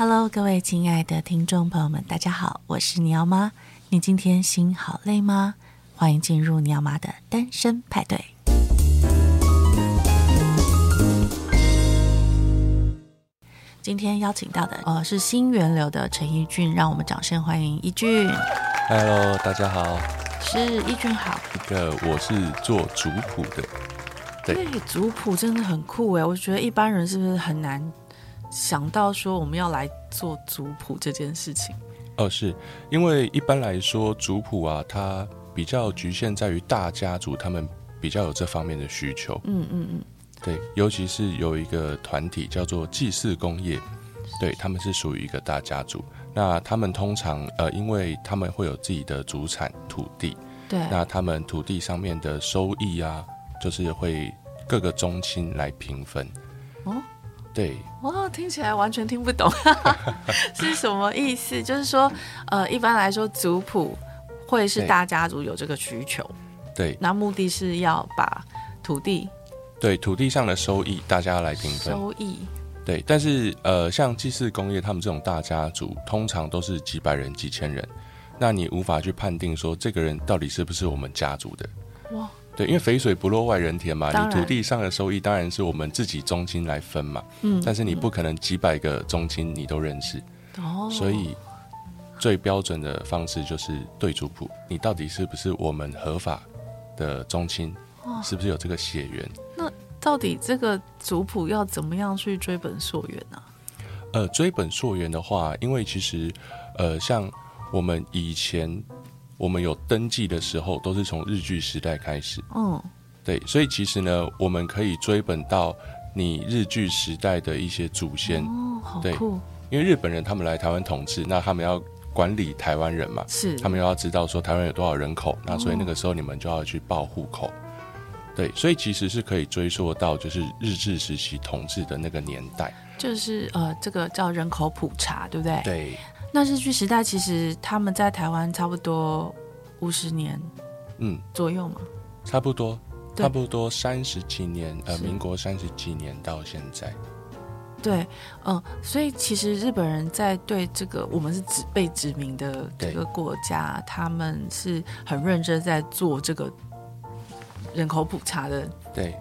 Hello，各位亲爱的听众朋友们，大家好，我是尼奥妈。你今天心好累吗？欢迎进入尼奥妈的单身派对。今天邀请到的呃是新源流的陈一俊，让我们掌声欢迎一俊。Hello，大家好。是一俊好。一个我是做族谱的。对，对族谱真的很酷哎，我觉得一般人是不是很难？想到说我们要来做族谱这件事情，哦，是因为一般来说族谱啊，它比较局限在于大家族，他们比较有这方面的需求。嗯嗯嗯，对，尤其是有一个团体叫做祭祀工业，对，他们是属于一个大家族。那他们通常呃，因为他们会有自己的主产土地，对，那他们土地上面的收益啊，就是会各个宗亲来平分。哦。对，哇，听起来完全听不懂，是什么意思？就是说，呃，一般来说，族谱会是大家族有这个需求，对，那目的是要把土地，对，土地上的收益大家来平分，收益，对，但是呃，像祭祀工业他们这种大家族，通常都是几百人、几千人，那你无法去判定说这个人到底是不是我们家族的，哇。对，因为肥水不落外人田嘛，你土地上的收益当然是我们自己宗亲来分嘛。嗯，但是你不可能几百个宗亲你都认识，哦，所以最标准的方式就是对族谱，你到底是不是我们合法的宗亲，哦，是不是有这个血缘？那到底这个族谱要怎么样去追本溯源呢？呃，追本溯源的话，因为其实呃，像我们以前。我们有登记的时候，都是从日据时代开始。嗯，对，所以其实呢，我们可以追本到你日据时代的一些祖先。哦，好酷。对，因为日本人他们来台湾统治，那他们要管理台湾人嘛，是，他们又要知道说台湾有多少人口，那所以那个时候你们就要去报户口。对，所以其实是可以追溯到就是日治时期统治的那个年代。就是呃，这个叫人口普查，对不对？对。那日据时代其实他们在台湾差不多五十年，嗯，左右嘛，差不多，差不多三十几年，呃，民国三十几年到现在，对，嗯，所以其实日本人在对这个我们是指被殖民的这个国家，他们是很认真在做这个人口普查的，对。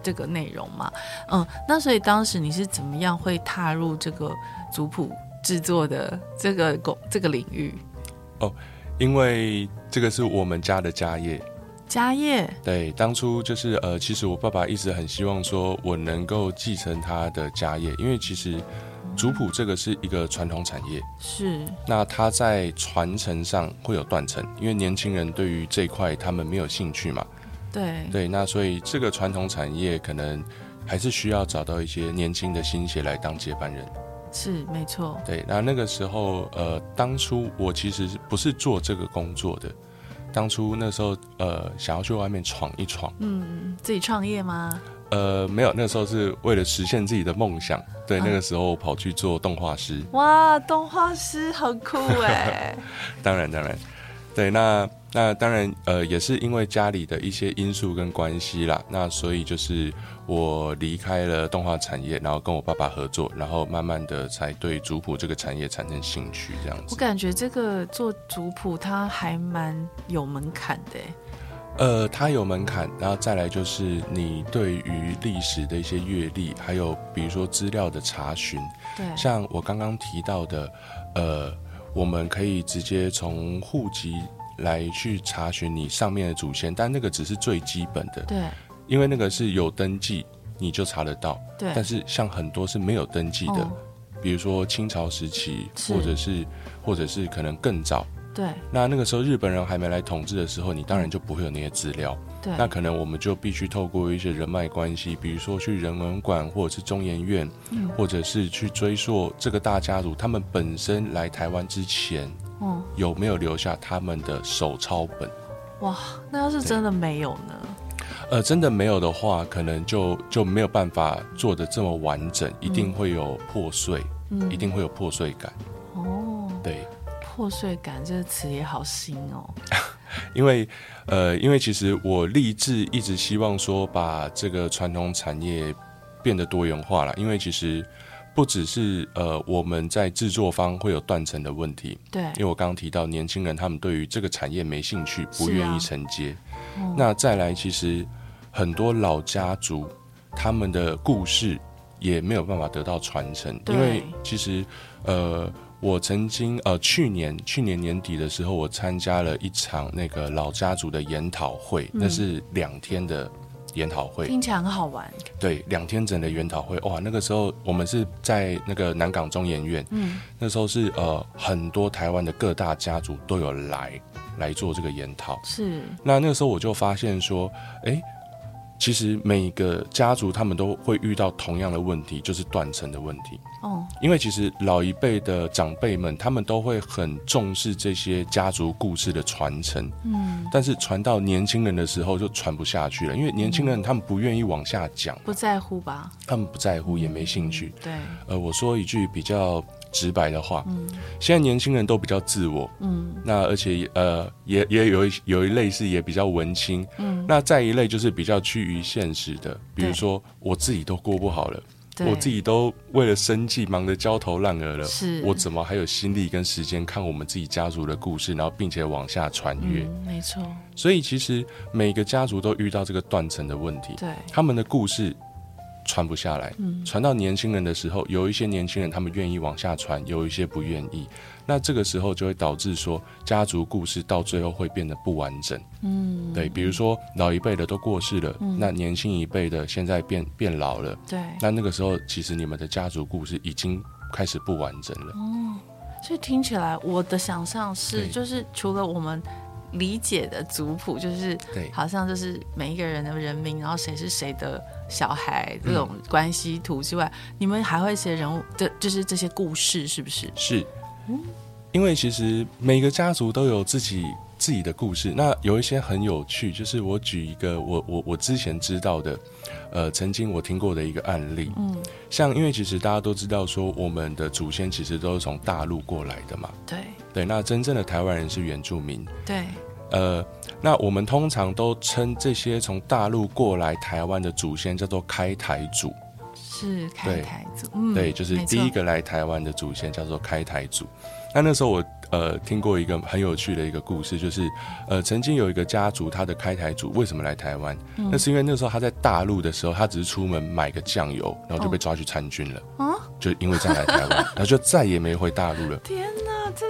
这个内容嘛，嗯，那所以当时你是怎么样会踏入这个族谱制作的这个工这个领域。哦，因为这个是我们家的家业，家业？对，当初就是呃，其实我爸爸一直很希望说我能够继承他的家业，因为其实族谱这个是一个传统产业，是。那他在传承上会有断层，因为年轻人对于这一块他们没有兴趣嘛，对。对，那所以这个传统产业可能还是需要找到一些年轻的新血来当接班人。是没错，对，那那个时候，呃，当初我其实不是做这个工作的，当初那时候，呃，想要去外面闯一闯，嗯，自己创业吗？呃，没有，那时候是为了实现自己的梦想，对，嗯、那个时候跑去做动画师，哇，动画师很酷哎，当然当然，对，那。那当然，呃，也是因为家里的一些因素跟关系啦。那所以就是我离开了动画产业，然后跟我爸爸合作，然后慢慢的才对族谱这个产业产生兴趣。这样子，我感觉这个做族谱它还蛮有门槛的。呃，它有门槛，然后再来就是你对于历史的一些阅历，还有比如说资料的查询。对，像我刚刚提到的，呃，我们可以直接从户籍。来去查询你上面的祖先，但那个只是最基本的，对，因为那个是有登记你就查得到，对。但是像很多是没有登记的，哦、比如说清朝时期，或者是或者是可能更早，对。那那个时候日本人还没来统治的时候，你当然就不会有那些资料，对。那可能我们就必须透过一些人脉关系，比如说去人文馆或者是中研院，嗯，或者是去追溯这个大家族他们本身来台湾之前。嗯，有没有留下他们的手抄本？哇，那要是真的没有呢？呃，真的没有的话，可能就就没有办法做的这么完整，一定会有破碎，嗯，一定会有破碎感。哦，对，破碎感这个词也好新哦。因为，呃，因为其实我立志一直希望说把这个传统产业变得多元化了，因为其实。不只是呃我们在制作方会有断层的问题，对，因为我刚刚提到年轻人他们对于这个产业没兴趣，不愿意承接。啊、那再来，其实很多老家族他们的故事也没有办法得到传承，因为其实呃。我曾经呃，去年去年年底的时候，我参加了一场那个老家族的研讨会，嗯、那是两天的研讨会，听起来很好玩。对，两天整的研讨会，哇，那个时候我们是在那个南港中研院，嗯，那时候是呃很多台湾的各大家族都有来来做这个研讨，是。那那个时候我就发现说，哎、欸。其实每个家族他们都会遇到同样的问题，就是断层的问题。哦，因为其实老一辈的长辈们，他们都会很重视这些家族故事的传承。嗯，但是传到年轻人的时候就传不下去了，因为年轻人他们不愿意往下讲，不在乎吧？他们不在乎，也没兴趣。对，呃，我说一句比较。直白的话，嗯，现在年轻人都比较自我，嗯，那而且呃，也也有一有一类是也比较文青，嗯，那再一类就是比较趋于现实的，比如说我自己都过不好了，我自己都为了生计忙得焦头烂额了，是，我怎么还有心力跟时间看我们自己家族的故事，然后并且往下传阅？嗯，没错。所以其实每个家族都遇到这个断层的问题，对，他们的故事。传不下来，传到年轻人的时候，有一些年轻人他们愿意往下传，有一些不愿意。那这个时候就会导致说，家族故事到最后会变得不完整。嗯，对，比如说老一辈的都过世了，嗯、那年轻一辈的现在变变老了，对，那那个时候其实你们的家族故事已经开始不完整了。哦，所以听起来我的想象是，就是除了我们。理解的族谱就是，对，好像就是每一个人的人名，然后谁是谁的小孩这种关系图之外，嗯、你们还会写人物的，就是这些故事，是不是？是，嗯，因为其实每个家族都有自己自己的故事。那有一些很有趣，就是我举一个我我我之前知道的，呃，曾经我听过的一个案例，嗯，像因为其实大家都知道说，我们的祖先其实都是从大陆过来的嘛，对。对，那真正的台湾人是原住民。对，呃，那我们通常都称这些从大陆过来台湾的祖先叫做开台祖。是开台祖，对，嗯、对，就是第一个来台湾的祖先叫做开台祖。那那时候我呃听过一个很有趣的一个故事，就是呃曾经有一个家族，他的开台祖为什么来台湾？嗯、那是因为那时候他在大陆的时候，他只是出门买个酱油，然后就被抓去参军了。哦、就因为这样来台湾，然后就再也没回大陆了。天哪，这。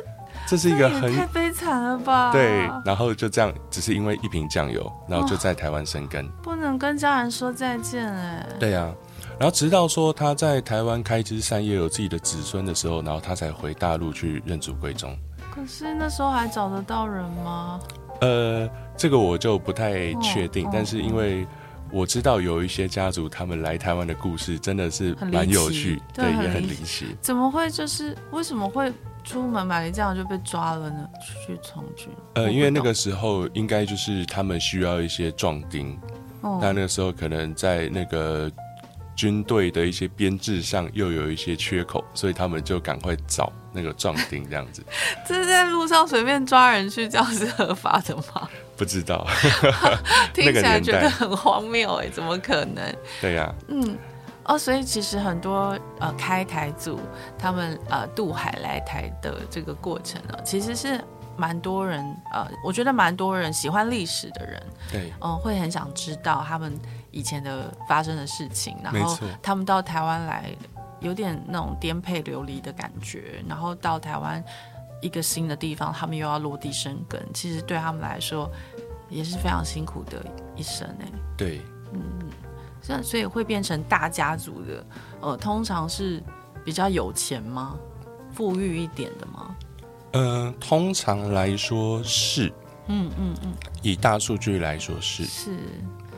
这是一个很太悲惨了吧？对，然后就这样，只是因为一瓶酱油，然后就在台湾生根，不能跟家人说再见哎。对呀、啊，然后直到说他在台湾开枝散叶，有自己的子孙的时候，然后他才回大陆去认祖归宗。可是那时候还找得到人吗？呃，这个我就不太确定，哦、但是因为我知道有一些家族他们来台湾的故事真的是蛮有趣，对，对也很离奇。怎么会？就是为什么会？出门买了这样就被抓了呢？去从军？呃，因为那个时候应该就是他们需要一些壮丁，哦、那那个时候可能在那个军队的一些编制上又有一些缺口，所以他们就赶快找那个壮丁这样子。这是在路上随便抓人去，这样是合法的吗？不知道，听起来觉得很荒谬哎，怎么可能？对呀、啊，嗯。哦，所以其实很多呃开台族他们呃渡海来台的这个过程呢，其实是蛮多人呃，我觉得蛮多人喜欢历史的人，对，嗯、呃，会很想知道他们以前的发生的事情，然后他们到台湾来，有点那种颠沛流离的感觉，然后到台湾一个新的地方，他们又要落地生根，其实对他们来说也是非常辛苦的一生哎，对，嗯。所以会变成大家族的，呃，通常是比较有钱吗？富裕一点的吗？呃，通常来说是，嗯嗯嗯，以大数据来说是，是，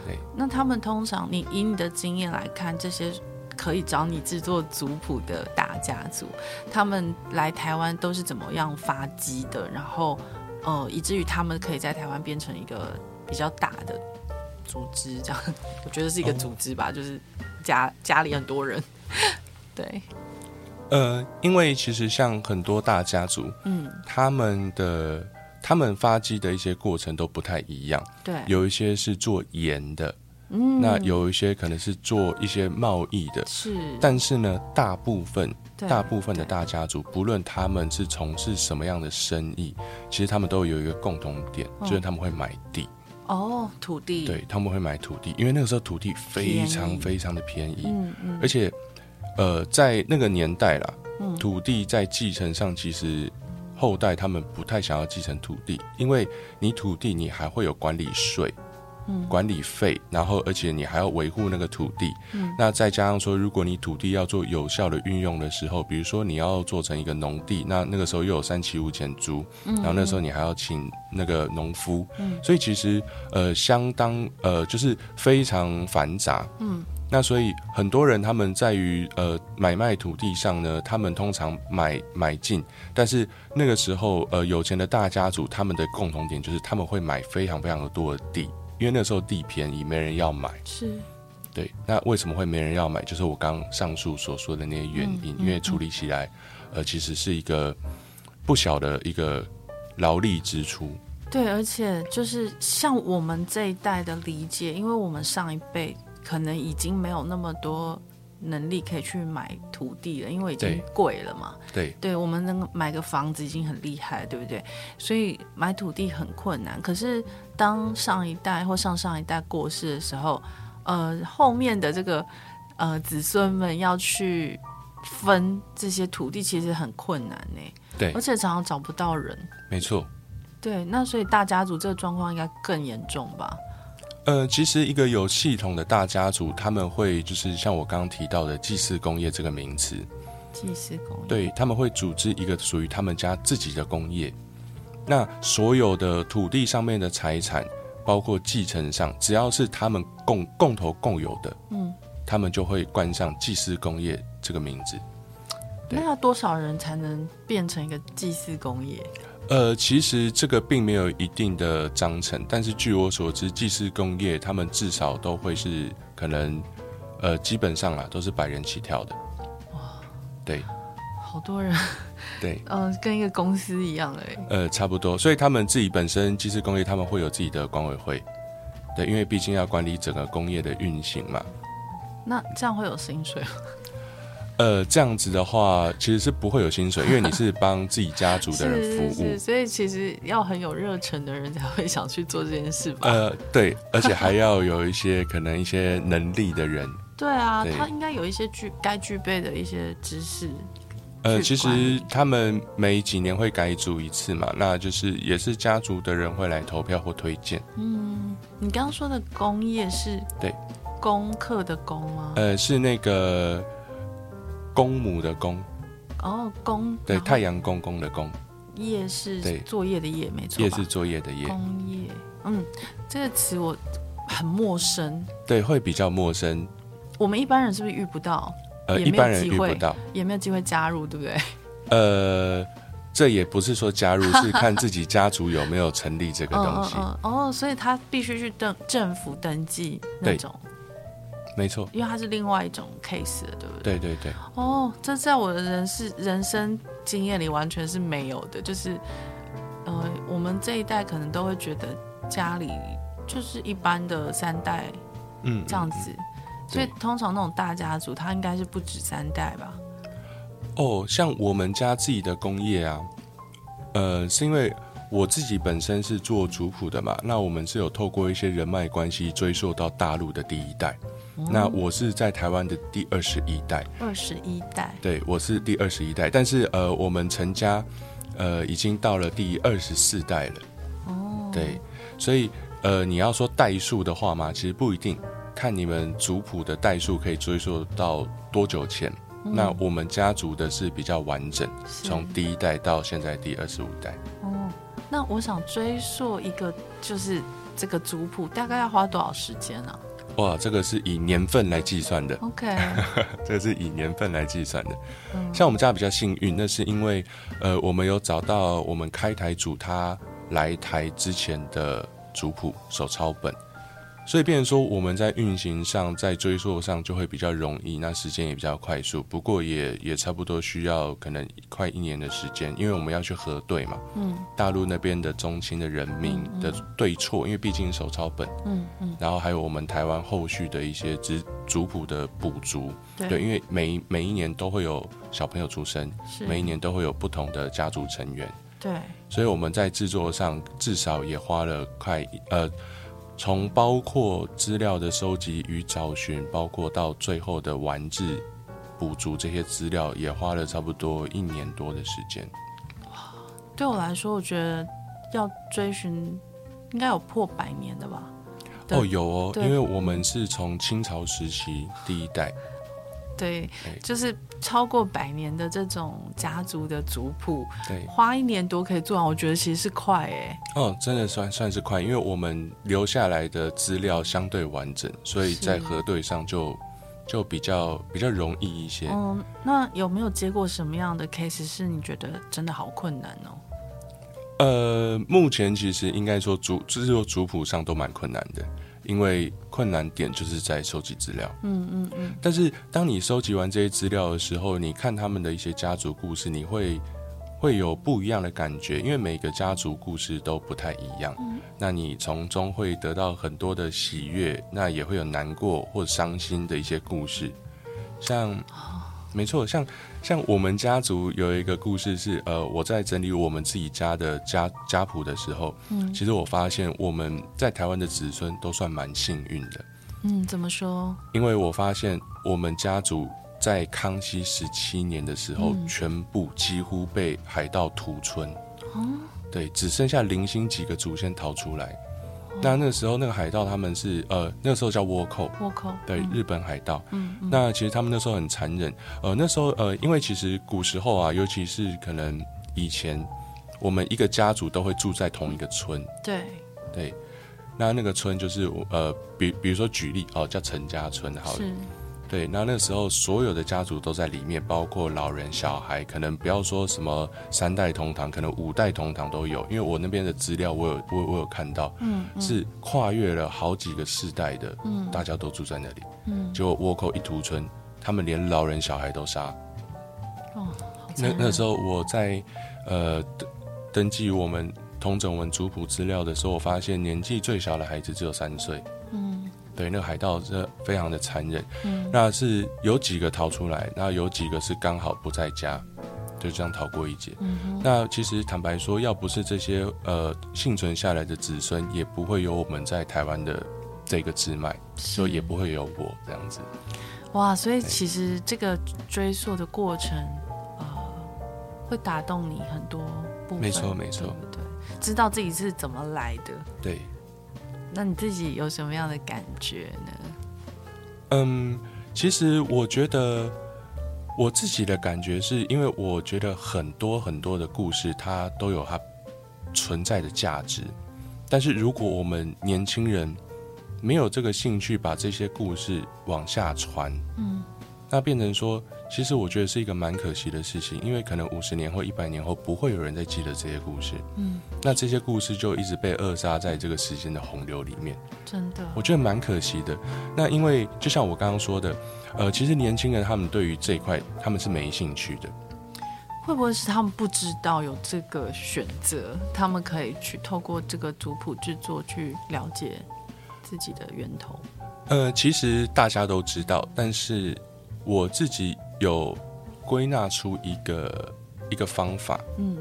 对。那他们通常，你以你的经验来看，这些可以找你制作族谱的大家族，他们来台湾都是怎么样发迹的？然后，呃，以至于他们可以在台湾变成一个比较大的。组织这样，我觉得是一个组织吧，哦、就是家家里很多人，对，呃，因为其实像很多大家族，嗯，他们的他们发迹的一些过程都不太一样，对，有一些是做盐的，嗯，那有一些可能是做一些贸易的，是。但是呢，大部分大部分的大家族，不论他们是从事什么样的生意，其实他们都有一个共同点，哦、就是他们会买地。哦，土地。对，他们会买土地，因为那个时候土地非常非常的便宜。嗯嗯。而且，呃，在那个年代啦，嗯、土地在继承上其实。后代他们不太想要继承土地，因为你土地你还会有管理税、嗯，管理费，然后而且你还要维护那个土地，嗯，那再加上说，如果你土地要做有效的运用的时候，比如说你要做成一个农地，那那个时候又有三七五减租，嗯，然后那时候你还要请那个农夫，嗯，所以其实呃相当呃就是非常繁杂，嗯。那所以很多人他们在于呃买卖土地上呢，他们通常买买进，但是那个时候呃有钱的大家族他们的共同点就是他们会买非常非常的多的地，因为那时候地便宜，没人要买。是，对。那为什么会没人要买？就是我刚上述所说的那些原因，嗯嗯、因为处理起来呃其实是一个不小的一个劳力支出。对，而且就是像我们这一代的理解，因为我们上一辈。可能已经没有那么多能力可以去买土地了，因为已经贵了嘛。对，对，我们能买个房子已经很厉害，对不对？所以买土地很困难。可是当上一代或上上一代过世的时候，呃，后面的这个呃子孙们要去分这些土地，其实很困难呢。对，而且常常找不到人。没错。对，那所以大家族这个状况应该更严重吧？呃，其实一个有系统的大家族，他们会就是像我刚刚提到的祭祀工业这个名词，祭祀工业，对，他们会组织一个属于他们家自己的工业。那所有的土地上面的财产，包括继承上，只要是他们共共同共有的，嗯，他们就会冠上祭祀工业这个名字。那要多少人才能变成一个祭祀工业？呃，其实这个并没有一定的章程，但是据我所知，技师工业他们至少都会是可能，呃，基本上啊都是百人起跳的。哇，对，好多人，对，嗯、呃，跟一个公司一样哎。呃，差不多，所以他们自己本身技师工业他们会有自己的管委会，对，因为毕竟要管理整个工业的运行嘛。那这样会有薪水吗？呃，这样子的话，其实是不会有薪水，因为你是帮自己家族的人 服务，是是是，所以其实要很有热忱的人才会想去做这件事吧。呃，对，而且还要有一些可能一些能力的人。对啊，对他应该有一些具该具备的一些知识。呃，其实他们每几年会改组一次嘛，那就是也是家族的人会来投票或推荐。嗯，你刚刚说的工业是？对，功课的工吗？呃，是那个。公母的公，哦，公对太阳公公的公，业是作业的夜，没错，夜是作业的夜，工业，嗯，这个词我很陌生，对，会比较陌生。我们一般人是不是遇不到？呃，一般人遇不到，也没有机会加入，对不对？呃，这也不是说加入，是看自己家族有没有成立这个东西。哦，所以他必须去登政府登记那种。没错，因为它是另外一种 case 的，对不对？对对对。哦，这在我的人是人生经验里完全是没有的，就是，呃，我们这一代可能都会觉得家里就是一般的三代，嗯，这样子，所以通常那种大家族，它应该是不止三代吧？哦，像我们家自己的工业啊，呃，是因为我自己本身是做族谱的嘛，那我们是有透过一些人脉关系追溯到大陆的第一代。那我是在台湾的第二十一代，二十一代，对，我是第二十一代，但是呃，我们陈家呃已经到了第二十四代了，哦，对，所以呃，你要说代数的话嘛，其实不一定，看你们族谱的代数可以追溯到多久前。嗯、那我们家族的是比较完整，从第一代到现在第二十五代。哦，那我想追溯一个就是这个族谱，大概要花多少时间呢、啊？哇，这个是以年份来计算的。OK，这个是以年份来计算的。嗯，像我们家比较幸运，那是因为呃，我们有找到我们开台主他来台之前的族谱手抄本，所以变成说我们在运行上，在追溯上就会比较容易，那时间也比较快速。不过也也差不多需要可能快一年的时间，因为我们要去核对嘛。嗯。大陆那边的宗亲的人民的对错，因为毕竟手抄本。嗯嗯。然后还有我们台湾后续的一些族族谱的补足。对。对，因为每每一年都会有小朋友出生，每一年都会有不同的家族成员。对，所以我们在制作上至少也花了快呃，从包括资料的收集与找寻，包括到最后的完制、补足这些资料，也花了差不多一年多的时间。哇，对我来说，我觉得要追寻应该有破百年的吧？哦，有哦，因为我们是从清朝时期第一代。对，就是超过百年的这种家族的族谱，对，花一年多可以做完，我觉得其实是快哎。哦，真的算算是快，因为我们留下来的资料相对完整，所以在核对上就就比较比较容易一些。嗯，那有没有接过什么样的 case 是你觉得真的好困难哦？呃，目前其实应该说族制作族谱上都蛮困难的。因为困难点就是在收集资料，嗯嗯嗯。但是当你收集完这些资料的时候，你看他们的一些家族故事，你会会有不一样的感觉，因为每个家族故事都不太一样。嗯。那你从中会得到很多的喜悦，那也会有难过或伤心的一些故事，像。没错，像像我们家族有一个故事是，呃，我在整理我们自己家的家家谱的时候，嗯，其实我发现我们在台湾的子孙都算蛮幸运的。嗯，怎么说？因为我发现我们家族在康熙十七年的时候，嗯，全部几乎被海盗屠村，哦，对，只剩下零星几个祖先逃出来。那那个时候，那个海盗他们是呃，那个时候叫倭寇，倭寇对，日本海盗。嗯，那其实他们那时候很残忍。呃，那时候呃，因为其实古时候啊，尤其是可能以前，我们一个家族都会住在同一个村。对对，那那个村就是呃，比比如说举例哦，叫陈家村，好了。对，那那时候所有的家族都在里面，包括老人、小孩，可能不要说什么三代同堂，可能五代同堂都有。因为我那边的资料，我有我我有看到，嗯，嗯，是跨越了好几个世代的，嗯，大家都住在那里，嗯，结果倭寇一屠村，他们连老人小孩都杀。哦，那那时候我在呃登登记我们通整文族谱资料的时候，我发现年纪最小的孩子只有三岁。对，那个海盗是非常的残忍，嗯，那是有几个逃出来，那有几个是刚好不在家，就这样逃过一劫。嗯，那其实坦白说，要不是这些呃幸存下来的子孙，也不会有我们在台湾的这个支脉，所以也不会有我这样子。哇，所以其实这个追溯的过程，呃，会打动你很多部分。没错，没错，对，对，知道自己是怎么来的。对。那你自己有什么样的感觉呢？嗯，其实我觉得我自己的感觉是因为我觉得很多很多的故事它都有它存在的价值，但是如果我们年轻人没有这个兴趣把这些故事往下传，嗯，那变成说。其实我觉得是一个蛮可惜的事情，因为可能五十年或一百年后不会有人再记得这些故事。嗯，那这些故事就一直被扼杀在这个时间的洪流里面。真的，我觉得蛮可惜的。那因为就像我刚刚说的，呃，其实年轻人他们对于这一块他们是没兴趣的。会不会是他们不知道有这个选择？他们可以去透过这个族谱制作去了解自己的源头？呃，其实大家都知道，但是我自己。有归纳出一个一个方法，嗯，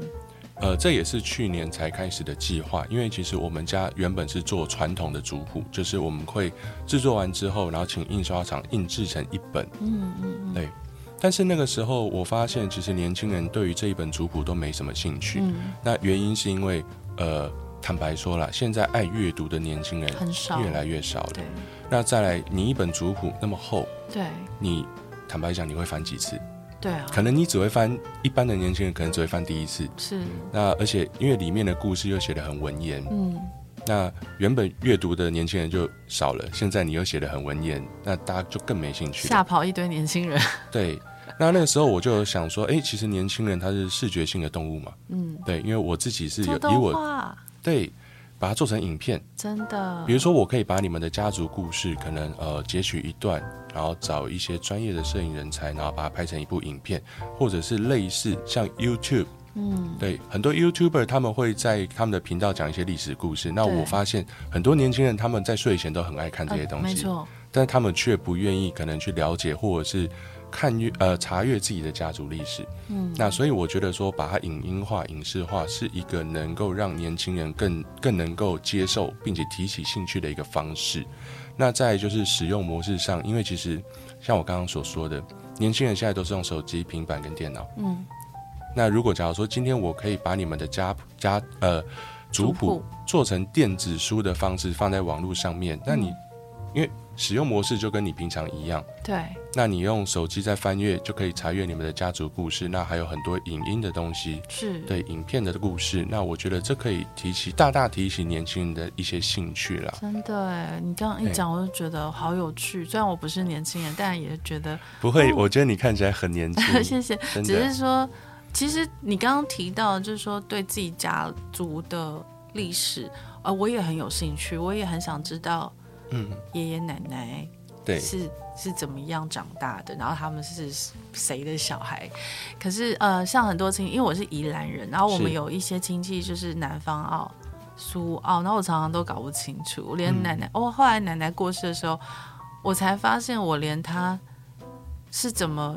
呃，这也是去年才开始的计划。因为其实我们家原本是做传统的族谱，就是我们会制作完之后，然后请印刷厂印制成一本，嗯嗯嗯，对。但是那个时候我发现，其实年轻人对于这一本族谱都没什么兴趣。嗯，那原因是因为，呃，坦白说了，现在爱阅读的年轻人很少，越来越少了。对。那再来，你一本族谱那么厚，对，你。坦白讲，你会翻几次？对啊，可能你只会翻，一般的年轻人可能只会翻第一次。是。那而且因为里面的故事又写得很文言，嗯，那原本阅读的年轻人就少了，现在你又写得很文言，那大家就更没兴趣。吓跑一堆年轻人。对。那那个时候我就想说，哎、欸，其实年轻人他是视觉性的动物嘛，嗯，对，因为我自己是有以我对。把它做成影片，真的。比如说，我可以把你们的家族故事，可能呃截取一段，然后找一些专业的摄影人才，然后把它拍成一部影片，或者是类似像 YouTube，嗯，对，很多 YouTuber 他们会在他们的频道讲一些历史故事。那我发现很多年轻人他们在睡前都很爱看这些东西，呃、没错，但他们却不愿意可能去了解，或者是。看阅呃查阅自己的家族历史，嗯，那所以我觉得说把它影音化、影视化是一个能够让年轻人更更能够接受并且提起兴趣的一个方式。那在就是使用模式上，因为其实像我刚刚所说的，年轻人现在都是用手机、平板跟电脑，嗯。那如果假如说今天我可以把你们的家家呃族谱做成电子书的方式放在网络上面，那你因为。使用模式就跟你平常一样，对。那你用手机在翻阅就可以查阅你们的家族故事，那还有很多影音的东西，是对影片的故事。那我觉得这可以提起大大提起年轻人的一些兴趣了。真的哎，你刚刚一讲，我就觉得好有趣。虽然我不是年轻人，但也觉得 不会。我觉得你看起来很年轻，谢谢。只是说，其实你刚刚提到，就是说对自己家族的历史，呃，我也很有兴趣，我也很想知道。嗯，爷爷奶奶对是是怎么样长大的？然后他们是谁的小孩？可是呃，像很多亲戚，因为我是宜兰人，然后我们有一些亲戚就是南方澳、苏澳，然后我常常都搞不清楚。我连奶奶，哦、嗯，后来奶奶过世的时候，我才发现我连她是怎么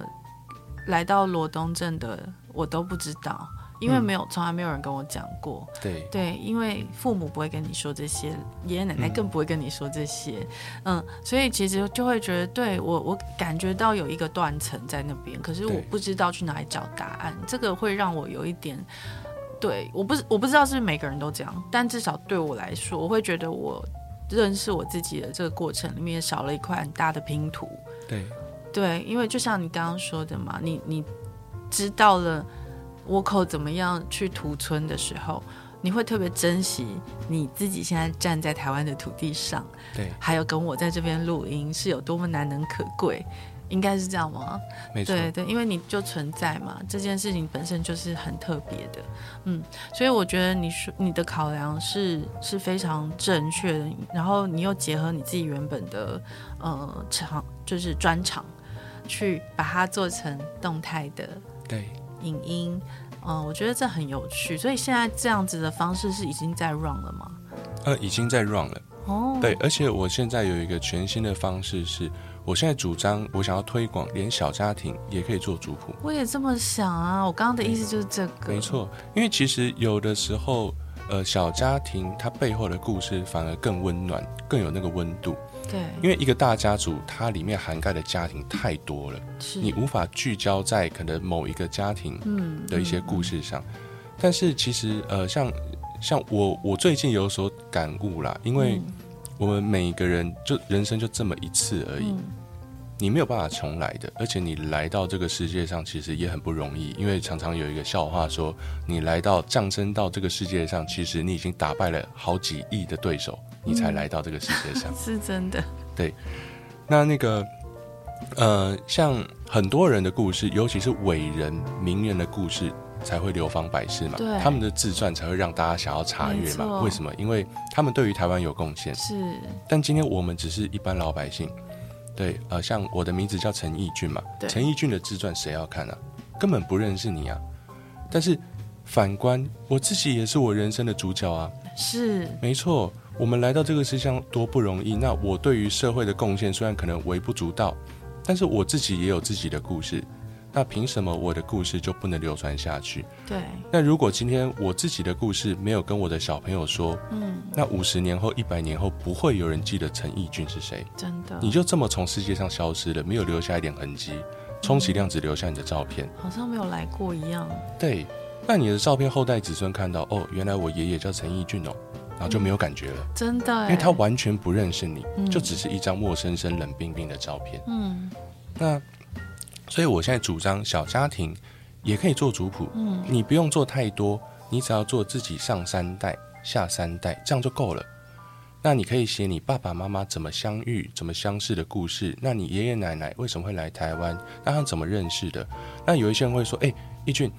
来到罗东镇的，我都不知道。因为没有，从来没有人跟我讲过。对对，因为父母不会跟你说这些，爷爷奶奶更不会跟你说这些。嗯，嗯，所以其实就会觉得，对我，我感觉到有一个断层在那边，可是我不知道去哪里找答案。这个会让我有一点，对，我不我不知道是不是每个人都这样，但至少对我来说，我会觉得我认识我自己的这个过程里面少了一块很大的拼图。对对，因为就像你刚刚说的嘛，你你知道了。倭寇怎么样去屠村的时候，你会特别珍惜你自己现在站在台湾的土地上，对，还有跟我在这边录音是有多么难能可贵，应该是这样吗？没错，对对，因为你就存在嘛，这件事情本身就是很特别的，嗯，所以我觉得你说你的考量是是非常正确的，然后你又结合你自己原本的呃长就是专长，去把它做成动态的，对。影音，嗯，我觉得这很有趣，所以现在这样子的方式是已经在 run 了吗？呃，已经在 run 了。哦，对，而且我现在有一个全新的方式是，我现在主张我想要推广，连小家庭也可以做族谱。我也这么想啊，我刚刚的意思就是这个。没错，因为其实有的时候，呃，小家庭它背后的故事反而更温暖，更有那个温度。对，因为一个大家族，它里面涵盖的家庭太多了，是你无法聚焦在可能某一个家庭的一些故事上。嗯嗯、但是其实，呃，像像我，我最近有所感悟啦，因为我们每一个人就人生就这么一次而已，嗯、你没有办法重来的。而且你来到这个世界上，其实也很不容易，因为常常有一个笑话说，你来到降生到这个世界上，其实你已经打败了好几亿的对手。你才来到这个世界上，是真的。对，那那个，呃，像很多人的故事，尤其是伟人、名人的故事，才会流芳百世嘛。对，他们的自传才会让大家想要查阅嘛。为什么？因为他们对于台湾有贡献。是。但今天我们只是一般老百姓。对，呃，像我的名字叫陈义俊嘛。陈义俊的自传谁要看啊？根本不认识你啊。但是反观我自己，也是我人生的主角啊。是。没错。我们来到这个世界上多不容易，那我对于社会的贡献虽然可能微不足道，但是我自己也有自己的故事，那凭什么我的故事就不能流传下去？对。那如果今天我自己的故事没有跟我的小朋友说，嗯，那五十年后、一百年后不会有人记得陈义俊是谁？真的。你就这么从世界上消失了，没有留下一点痕迹，充其量只留下你的照片，好像没有来过一样。对。那你的照片后代子孙看到，哦，原来我爷爷叫陈义俊哦。然后就没有感觉了，嗯、真的，因为他完全不认识你，嗯、就只是一张陌生生、冷冰冰的照片。嗯，那所以我现在主张小家庭也可以做族谱，嗯，你不用做太多，你只要做自己上三代、下三代，这样就够了。那你可以写你爸爸妈妈怎么相遇、怎么相识的故事。那你爷爷奶奶为什么会来台湾？那他怎么认识的？那有一些人会说：“哎，义俊，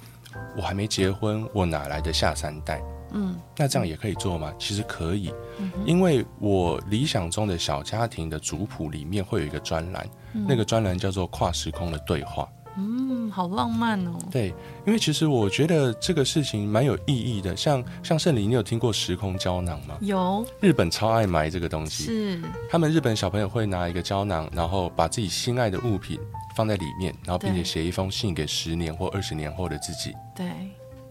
我还没结婚，我哪来的下三代？”嗯，那这样也可以做吗？其实可以，嗯、因为我理想中的小家庭的族谱里面会有一个专栏，嗯、那个专栏叫做跨时空的对话。嗯，好浪漫哦。对，因为其实我觉得这个事情蛮有意义的。像像圣林，你有听过时空胶囊吗？有。日本超爱买这个东西。是。他们日本小朋友会拿一个胶囊，然后把自己心爱的物品放在里面，然后并且写一封信给十年或二十年后的自己。对。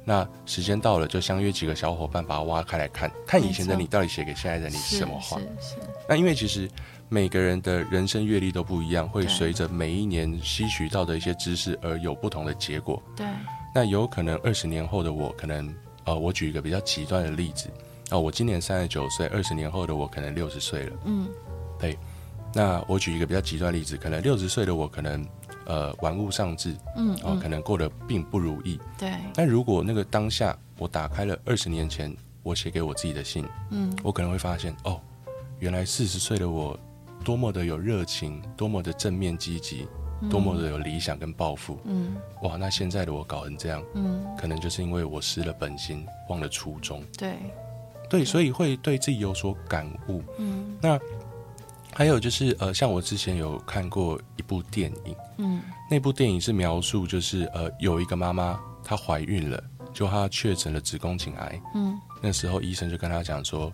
那时间到了，就相约几个小伙伴把它挖开来看，看以前的你到底写给现在的你什么话。是是。那因为其实。每个人的人生阅历都不一样，会随着每一年吸取到的一些知识而有不同的结果。对，那有可能二十年后的我，可能呃，我举一个比较极端的例子，啊、呃，我今年三十九岁，二十年后的我可能六十岁了。嗯，对。那我举一个比较极端的例子，可能六十岁的我可能呃玩物丧志，嗯，嗯，可能过得并不如意。对。但如果那个当下我打开了二十年前我写给我自己的信，嗯，我可能会发现，哦，原来四十岁的我。多么的有热情，多么的正面积极，多么的有理想跟抱负。嗯，哇，那现在的我搞成这样，嗯，可能就是因为我失了本心，忘了初衷。对，对，所以会对自己有所感悟。嗯，那还有就是，呃，像我之前有看过一部电影，嗯，那部电影是描述就是，呃，有一个妈妈她怀孕了，就她确诊了子宫颈癌。嗯，那时候医生就跟她讲说，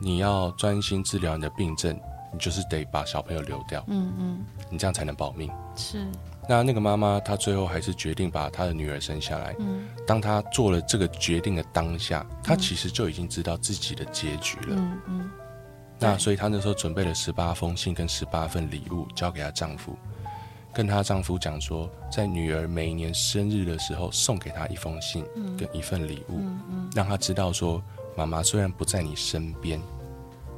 你要专心治疗你的病症。你就是得把小朋友留掉，嗯嗯，你这样才能保命。是，那那个妈妈她最后还是决定把她的女儿生下来。嗯，当她做了这个决定的当下，她其实就已经知道自己的结局了。嗯嗯，那所以她那时候准备了十八封信跟十八份礼物交给她丈夫，跟她丈夫讲说，在女儿每一年生日的时候送给她一封信跟一份礼物，让她知道说，妈妈虽然不在你身边。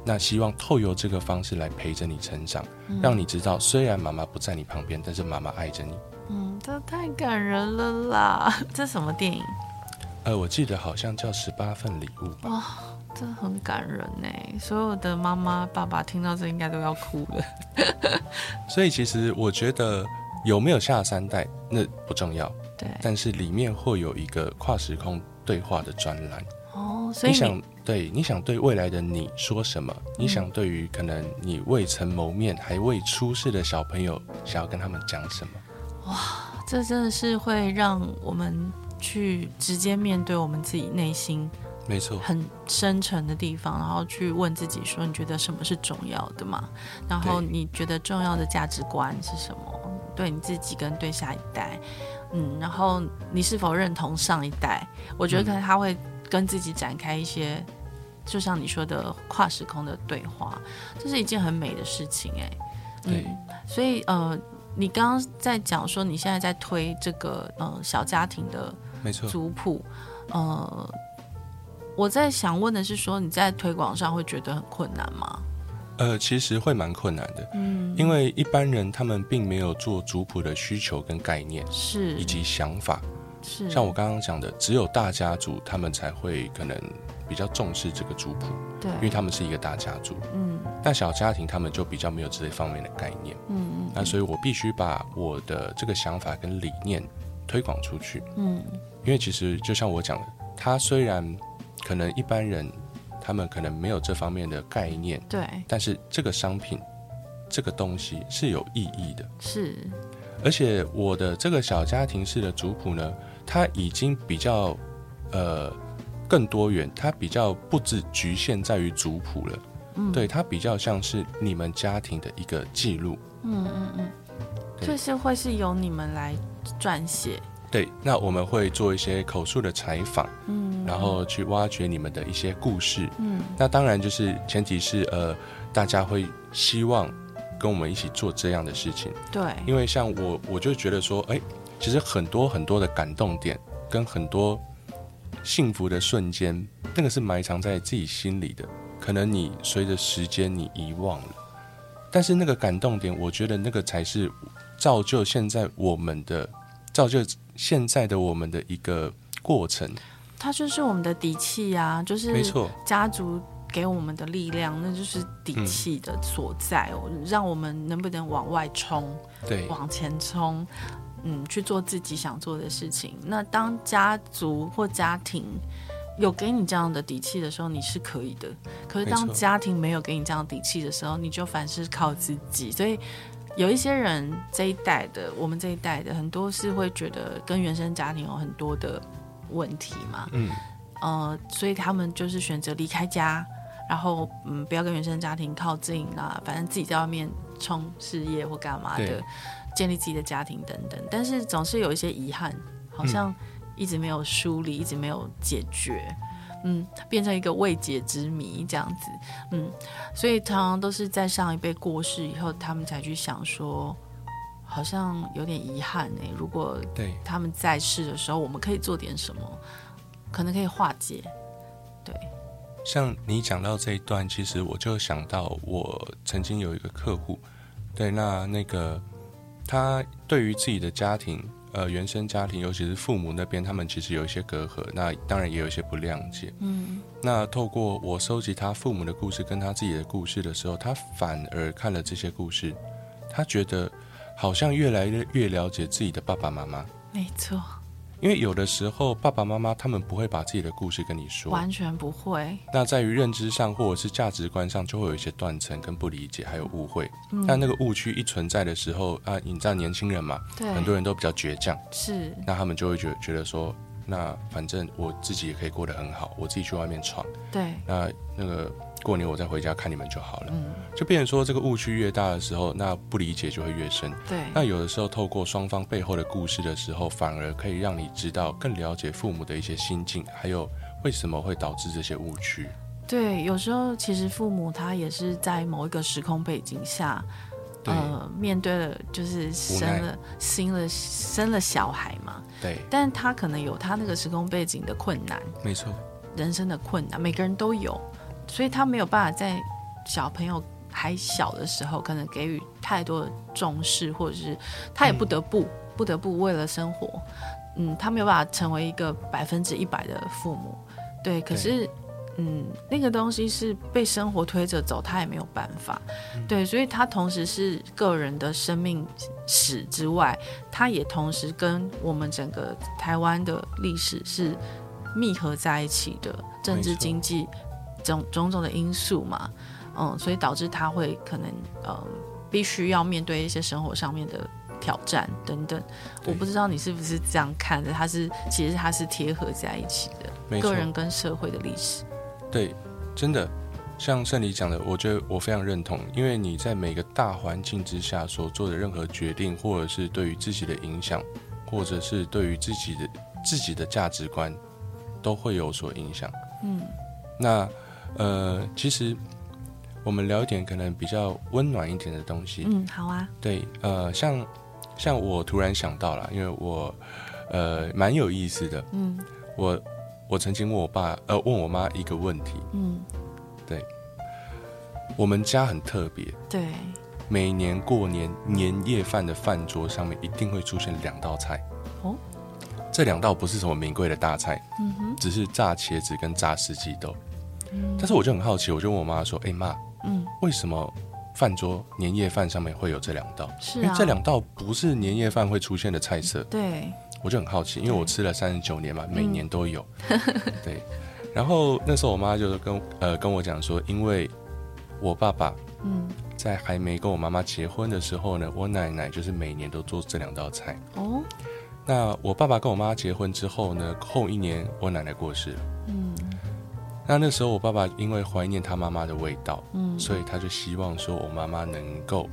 那希望透过这个方式来陪着你成长，嗯、让你知道，虽然妈妈不在你旁边，但是妈妈爱着你。嗯，这太感人了啦！这什么电影？呃，我记得好像叫《十八份礼物》。吧、哦，这很感人呢！所有的妈妈、爸爸听到这应该都要哭了。所以其实我觉得有没有下三代那不重要，对，但是里面会有一个跨时空对话的专栏。哦，所以你，你想。对，你想对未来的你说什么？你想对于可能你未曾谋面、还未出世的小朋友，想要跟他们讲什么？哇，这真的是会让我们去直接面对我们自己内心，没错，很深沉的地方，然后去问自己说：你觉得什么是重要的嘛？然后你觉得重要的价值观是什么？对你自己跟对下一代，嗯，然后你是否认同上一代？我觉得可能他会跟自己展开一些。就像你说的跨时空的对话，这是一件很美的事情哎。对，嗯，所以呃，你刚刚在讲说你现在在推这个呃小家庭的没错族谱，呃，我在想问的是说你在推广上会觉得很困难吗？呃，其实会蛮困难的，嗯，因为一般人他们并没有做族谱的需求跟概念是。以及想法是，像我刚刚讲的，只有大家族他们才会可能。比较重视这个族谱，对，因为他们是一个大家族，嗯，但小家庭他们就比较没有这些方面的概念，嗯嗯，那所以我必须把我的这个想法跟理念推广出去，嗯，因为其实就像我讲的，他虽然可能一般人他们可能没有这方面的概念，对，但是这个商品这个东西是有意义的，是，而且我的这个小家庭式的族谱呢，它已经比较呃。更多元，它比较不只局限在于族谱了，嗯，对，它比较像是你们家庭的一个记录，嗯嗯嗯，就是会是由你们来撰写，对，那我们会做一些口述的采访，嗯，然后去挖掘你们的一些故事，嗯，那当然就是前提是呃，大家会希望跟我们一起做这样的事情，对，因为像我，我就觉得说，哎，其实很多很多的感动点跟很多。幸福的瞬间，那个是埋藏在自己心里的。可能你随着时间你遗忘了，但是那个感动点，我觉得那个才是造就现在我们的，造就现在的我们的一个过程。它就是我们的底气呀，就是没错，家族给我们的力量，那就是底气的所在，嗯，让我们能不能往外冲，对，往前冲。嗯，去做自己想做的事情。那当家族或家庭有给你这样的底气的时候，你是可以的。可是当家庭没有给你这样底气的时候，你就凡事靠自己。所以有一些人这一代的，我们这一代的很多是会觉得跟原生家庭有很多的问题嘛。嗯。呃，所以他们就是选择离开家，然后嗯，不要跟原生家庭靠近啊，反正自己在外面冲事业或干嘛的，建立自己的家庭等等。但是总是有一些遗憾，好像。一直没有梳理，一直没有解决，嗯，变成一个未解之谜这样子，嗯，所以常常都是在上一辈过世以后，他们才去想说，好像有点遗憾呢。如果对他们在世的时候，我们可以做点什么，可能可以化解。对，像你讲到这一段，其实我就想到我曾经有一个客户，对，那那个他对于自己的家庭。呃，原生家庭，尤其是父母那边，他们其实有一些隔阂，那当然也有一些不谅解。嗯，那透过我收集他父母的故事跟他自己的故事的时候，他反而看了这些故事，他觉得好像越来越越了解自己的爸爸妈妈。没错。因为有的时候爸爸妈妈他们不会把自己的故事跟你说，完全不会。那在于认知上或者是价值观上，就会有一些断层跟不理解，还有误会。嗯、但那个误区一存在的时候啊，你知道年轻人嘛，对，很多人都比较倔强，是。那他们就会觉觉得说，那反正我自己也可以过得很好，我自己去外面闯。对。那那个。过年我再回家看你们就好了，嗯，就变成说这个误区越大的时候，那不理解就会越深。对，那有的时候透过双方背后的故事的时候，反而可以让你知道更了解父母的一些心境，还有为什么会导致这些误区。对，有时候其实父母他也是在某一个时空背景下，呃，面对了就是生了新了生了小孩嘛，对，但他可能有他那个时空背景的困难，没错，人生的困难，每个人都有。所以他没有办法在小朋友还小的时候，可能给予太多的重视，或者是他也不得不、嗯、不得不为了生活，嗯，他没有办法成为一个百分之一百的父母，对。可是，嗯，那个东西是被生活推着走，他也没有办法，嗯、对。所以，他同时是个人的生命史之外，他也同时跟我们整个台湾的历史是密合在一起的，政治经济。种种种的因素嘛，嗯，所以导致他会可能呃，必须要面对一些生活上面的挑战等等。我不知道你是不是这样看的，他是其实他是贴合在一起的，个人跟社会的历史。对，真的像圣理讲的，我觉得我非常认同，因为你在每个大环境之下所做的任何决定，或者是对于自己的影响，或者是对于自己的自己的价值观，都会有所影响。嗯，那。呃，其实我们聊一点可能比较温暖一点的东西。嗯，好啊。对，呃，像像我突然想到了，因为我呃蛮有意思的。嗯。我我曾经问我爸呃问我妈一个问题。嗯。对。我们家很特别。对。每年过年年夜饭的饭桌上面一定会出现两道菜。哦。这两道不是什么名贵的大菜。嗯哼。只是炸茄子跟炸四季豆。但是我就很好奇，我就问我妈说：“哎、欸、妈，嗯，为什么饭桌年夜饭上面会有这两道？是、啊、因为这两道不是年夜饭会出现的菜色。”对，我就很好奇，因为我吃了三十九年嘛，每年都有。嗯、对，然后那时候我妈就是跟呃跟我讲说，因为我爸爸嗯在还没跟我妈妈结婚的时候呢，我奶奶就是每年都做这两道菜。哦，那我爸爸跟我妈结婚之后呢，后一年我奶奶过世了。嗯。那那时候，我爸爸因为怀念他妈妈的味道，嗯，所以他就希望说，我妈妈能够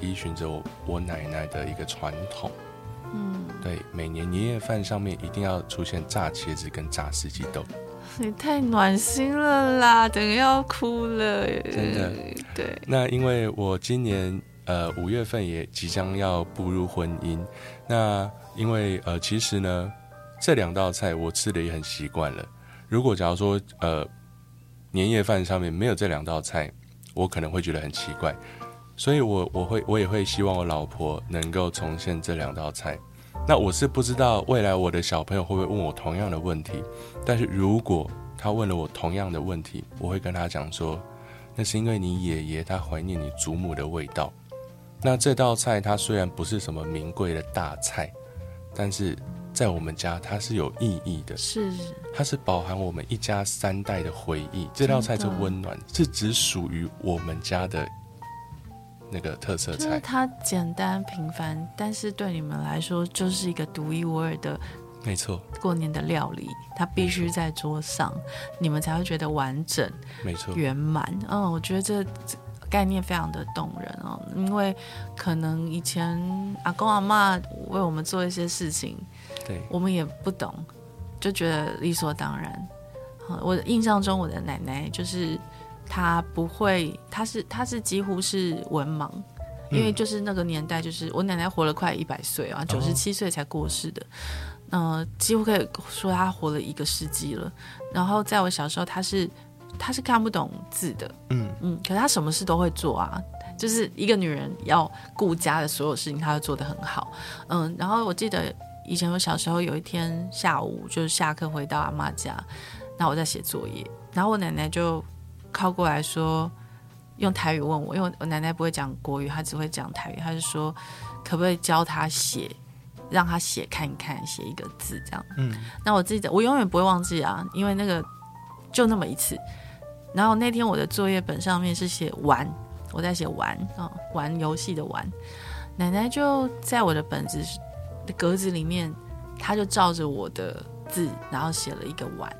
依循着我我奶奶的一个传统，嗯，对，每年年夜饭上面一定要出现炸茄子跟炸四季豆。你太暖心了啦，等于要哭了，真的。对，那因为我今年呃五月份也即将要步入婚姻，那因为呃其实呢这两道菜我吃的也很习惯了。如果假如说呃年夜饭上面没有这两道菜，我可能会觉得很奇怪，所以我我会我也会希望我老婆能够重现这两道菜。那我是不知道未来我的小朋友会不会问我同样的问题，但是如果他问了我同样的问题，我会跟他讲说，那是因为你爷爷他怀念你祖母的味道。那这道菜它虽然不是什么名贵的大菜，但是在我们家它是有意义的，是，它是饱含我们一家三代的回忆。这道菜是温暖，是只属于我们家的那个特色菜。它简单平凡，但是对你们来说就是一个独一无二的。没错，过年的料理，它必须在桌上，你们才会觉得完整，没错，圆满。嗯，我觉得这概念非常的动人哦，因为可能以前阿公阿妈为我们做一些事情，对，我们也不懂，就觉得理所当然。我印象中，我的奶奶就是她不会，她是她是几乎是文盲，因为就是那个年代，就是我奶奶活了快一百岁啊，九十七岁才过世的。嗯、呃，几乎可以说她活了一个世纪了。然后在我小时候，她是她是看不懂字的，嗯嗯，可是他什么事都会做啊，就是一个女人要顾家的所有事情，她都做得很好。嗯，然后我记得以前我小时候有一天下午，就是下课回到阿妈家，那我在写作业，然后我奶奶就靠过来说，用台语问我，因为我奶奶不会讲国语，她只会讲台语，她就说可不可以教她写。让她写看一看，写一个字这样。嗯，那我记得我永远不会忘记啊，因为那个就那么一次。然后那天我的作业本上面是写玩，我在写玩啊、哦，玩游戏的玩。奶奶就在我的本子的格子里面，他就照着我的字，然后写了一个碗。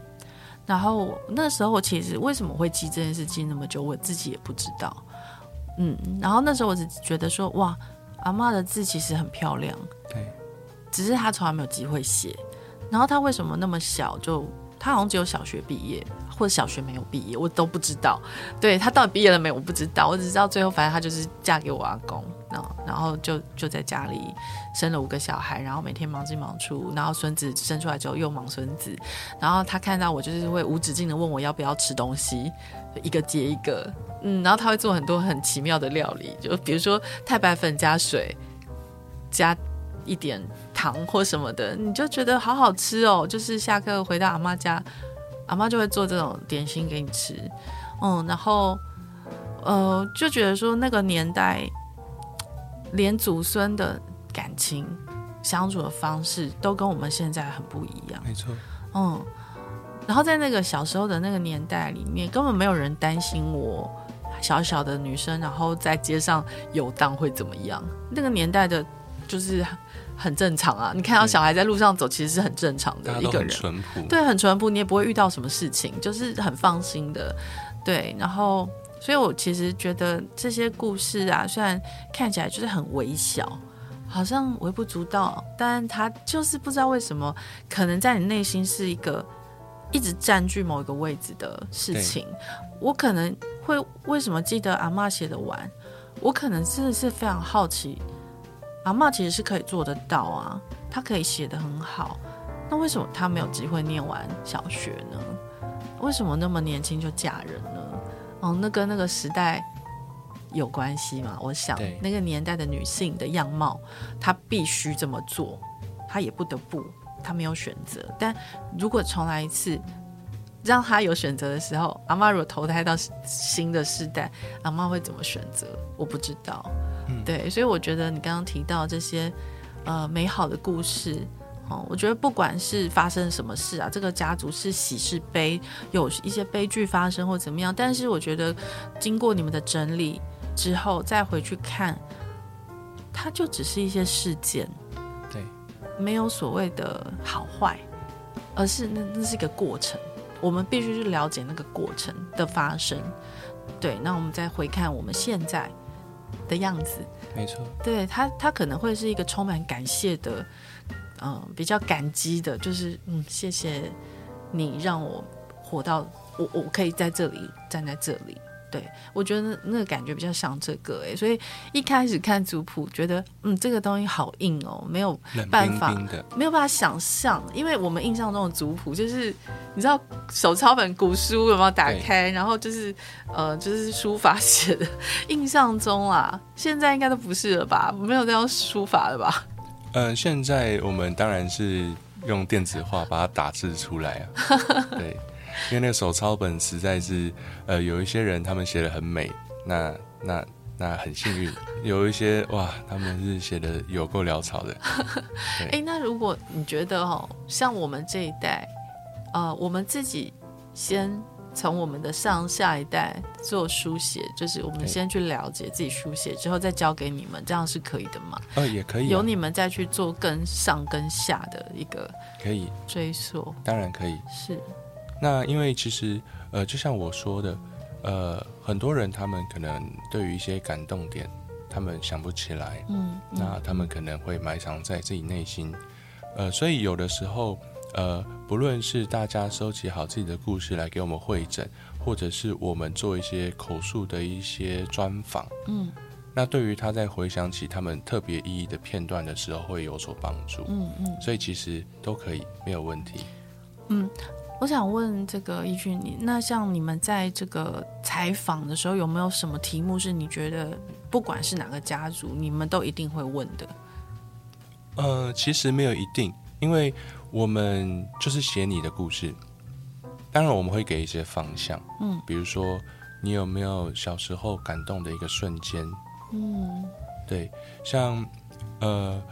然后那时候我其实为什么会记这件事记那么久，我自己也不知道。嗯，然后那时候我只觉得说，哇，阿妈的字其实很漂亮。对。只是他从来没有机会写，然后他为什么那么小就他好像只有小学毕业或者小学没有毕业，我都不知道。对，他到底毕业了没有？我不知道，我只知道最后反正他就是嫁给我阿公，然后然后就就在家里生了五个小孩，然后每天忙进忙出，然后孙子生出来之后又忙孙子，然后他看到我就是会无止境的问我要不要吃东西，一个接一个，嗯，然后他会做很多很奇妙的料理，就比如说太白粉加水加一点。糖或什么的，你就觉得好好吃哦。就是下课回到阿妈家，阿妈就会做这种点心给你吃，嗯，然后呃，就觉得说那个年代，连祖孙的感情相处的方式都跟我们现在很不一样。没错，嗯，然后在那个小时候的那个年代里面，根本没有人担心我小小的女生，然后在街上游荡会怎么样。那个年代的，就是。很正常啊，你看到小孩在路上走，其实是很正常的一个人，对，很淳朴，你也不会遇到什么事情，就是很放心的，对。然后，所以我其实觉得这些故事啊，虽然看起来就是很微小，好像微不足道，但他就是不知道为什么，可能在你内心是一个一直占据某一个位置的事情。我可能会为什么记得阿妈写的完，我可能真的是非常好奇。阿嬷其实是可以做得到啊，她可以写得很好，那为什么她没有机会念完小学呢？为什么那么年轻就嫁人呢？哦，那跟那个时代有关系嘛？我想那个年代的女性的样貌，她必须这么做，她也不得不，她没有选择。但如果重来一次，让她有选择的时候，阿妈如果投胎到新的世代，阿妈会怎么选择？我不知道。对，所以我觉得你刚刚提到这些，呃，美好的故事，哦，我觉得不管是发生什么事啊，这个家族是喜是悲，有一些悲剧发生或怎么样，但是我觉得经过你们的整理之后，再回去看，它就只是一些事件，对，没有所谓的好坏，而是那那是一个过程，我们必须去了解那个过程的发生，对，那我们再回看我们现在。的样子，没错，对他，他可能会是一个充满感谢的，嗯、呃，比较感激的，就是嗯，谢谢你让我活到我，我可以在这里站在这里。对，我觉得那个感觉比较像这个哎，所以一开始看族谱，觉得嗯，这个东西好硬哦，没有办法，冰冰没有办法想象，因为我们印象中的族谱就是你知道手抄本古书有没有打开，然后就是呃，就是书法写的，印象中啊，现在应该都不是了吧？没有这样书法了吧？嗯、呃，现在我们当然是用电子化把它打字出来啊，对。因为那个手抄本实在是，呃，有一些人他们写的很美，那那那很幸运，有一些哇，他们是写的有够潦草的。哎、欸，那如果你觉得哦，像我们这一代，呃，我们自己先从我们的上下一代做书写，就是我们先去了解自己书写之后，再交给你们，这样是可以的吗？呃，也可以、啊，由你们再去做更上跟下的一个可以追溯，当然可以。是，那因为其实呃，就像我说的。呃，很多人他们可能对于一些感动点，他们想不起来，嗯，嗯，那他们可能会埋藏在自己内心，呃，所以有的时候，呃，不论是大家收集好自己的故事来给我们会诊，或者是我们做一些口述的一些专访，嗯，那对于他在回想起他们特别意义的片段的时候，会有所帮助，嗯嗯，所以其实都可以，没有问题，嗯。我想问这个一俊，你那像你们在这个采访的时候，有没有什么题目是你觉得不管是哪个家族，你们都一定会问的？呃，其实没有一定，因为我们就是写你的故事。当然，我们会给一些方向，嗯，比如说你有没有小时候感动的一个瞬间？嗯，对，像呃，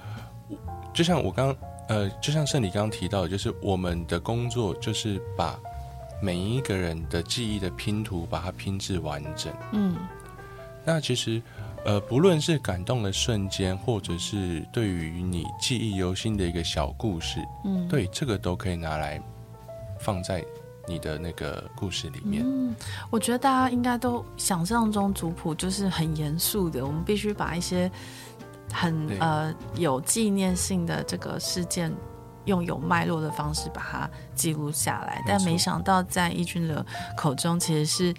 就像我刚。呃，就像圣礼刚刚提到的，就是我们的工作就是把每一个人的记忆的拼图，把它拼制完整。嗯，那其实，呃，不论是感动的瞬间，或者是对于你记忆犹新的一个小故事，嗯，对，这个都可以拿来放在你的那个故事里面。嗯，我觉得大家应该都想象中族谱就是很严肃的，我们必须把一些。很呃有纪念性的这个事件，用有脉络的方式把它记录下来，但没想到在易君的口中，其实是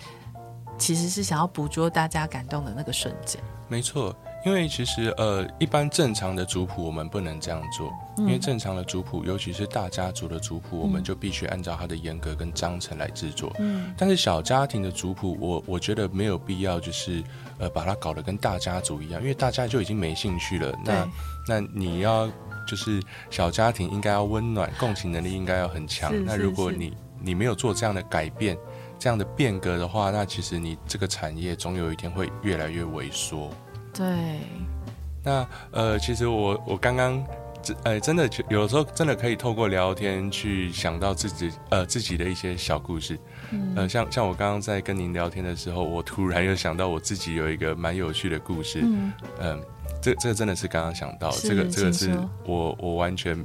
其实是想要捕捉大家感动的那个瞬间。没错。因为其实呃，一般正常的族谱我们不能这样做，因为正常的族谱，尤其是大家族的族谱，我们就必须按照它的严格跟章程来制作。嗯，但是小家庭的族谱，我我觉得没有必要，就是呃把它搞得跟大家族一样，因为大家就已经没兴趣了。那那你要就是小家庭应该要温暖，共情能力应该要很强。那如果你你没有做这样的改变，这样的变革的话，那其实你这个产业总有一天会越来越萎缩。对，那呃，其实我我刚刚，呃，真的有时候真的可以透过聊天去想到自己呃自己的一些小故事，嗯、呃，像像我刚刚在跟您聊天的时候，我突然又想到我自己有一个蛮有趣的故事，嗯，呃、这这个真的是刚刚想到，这个这个是我我完全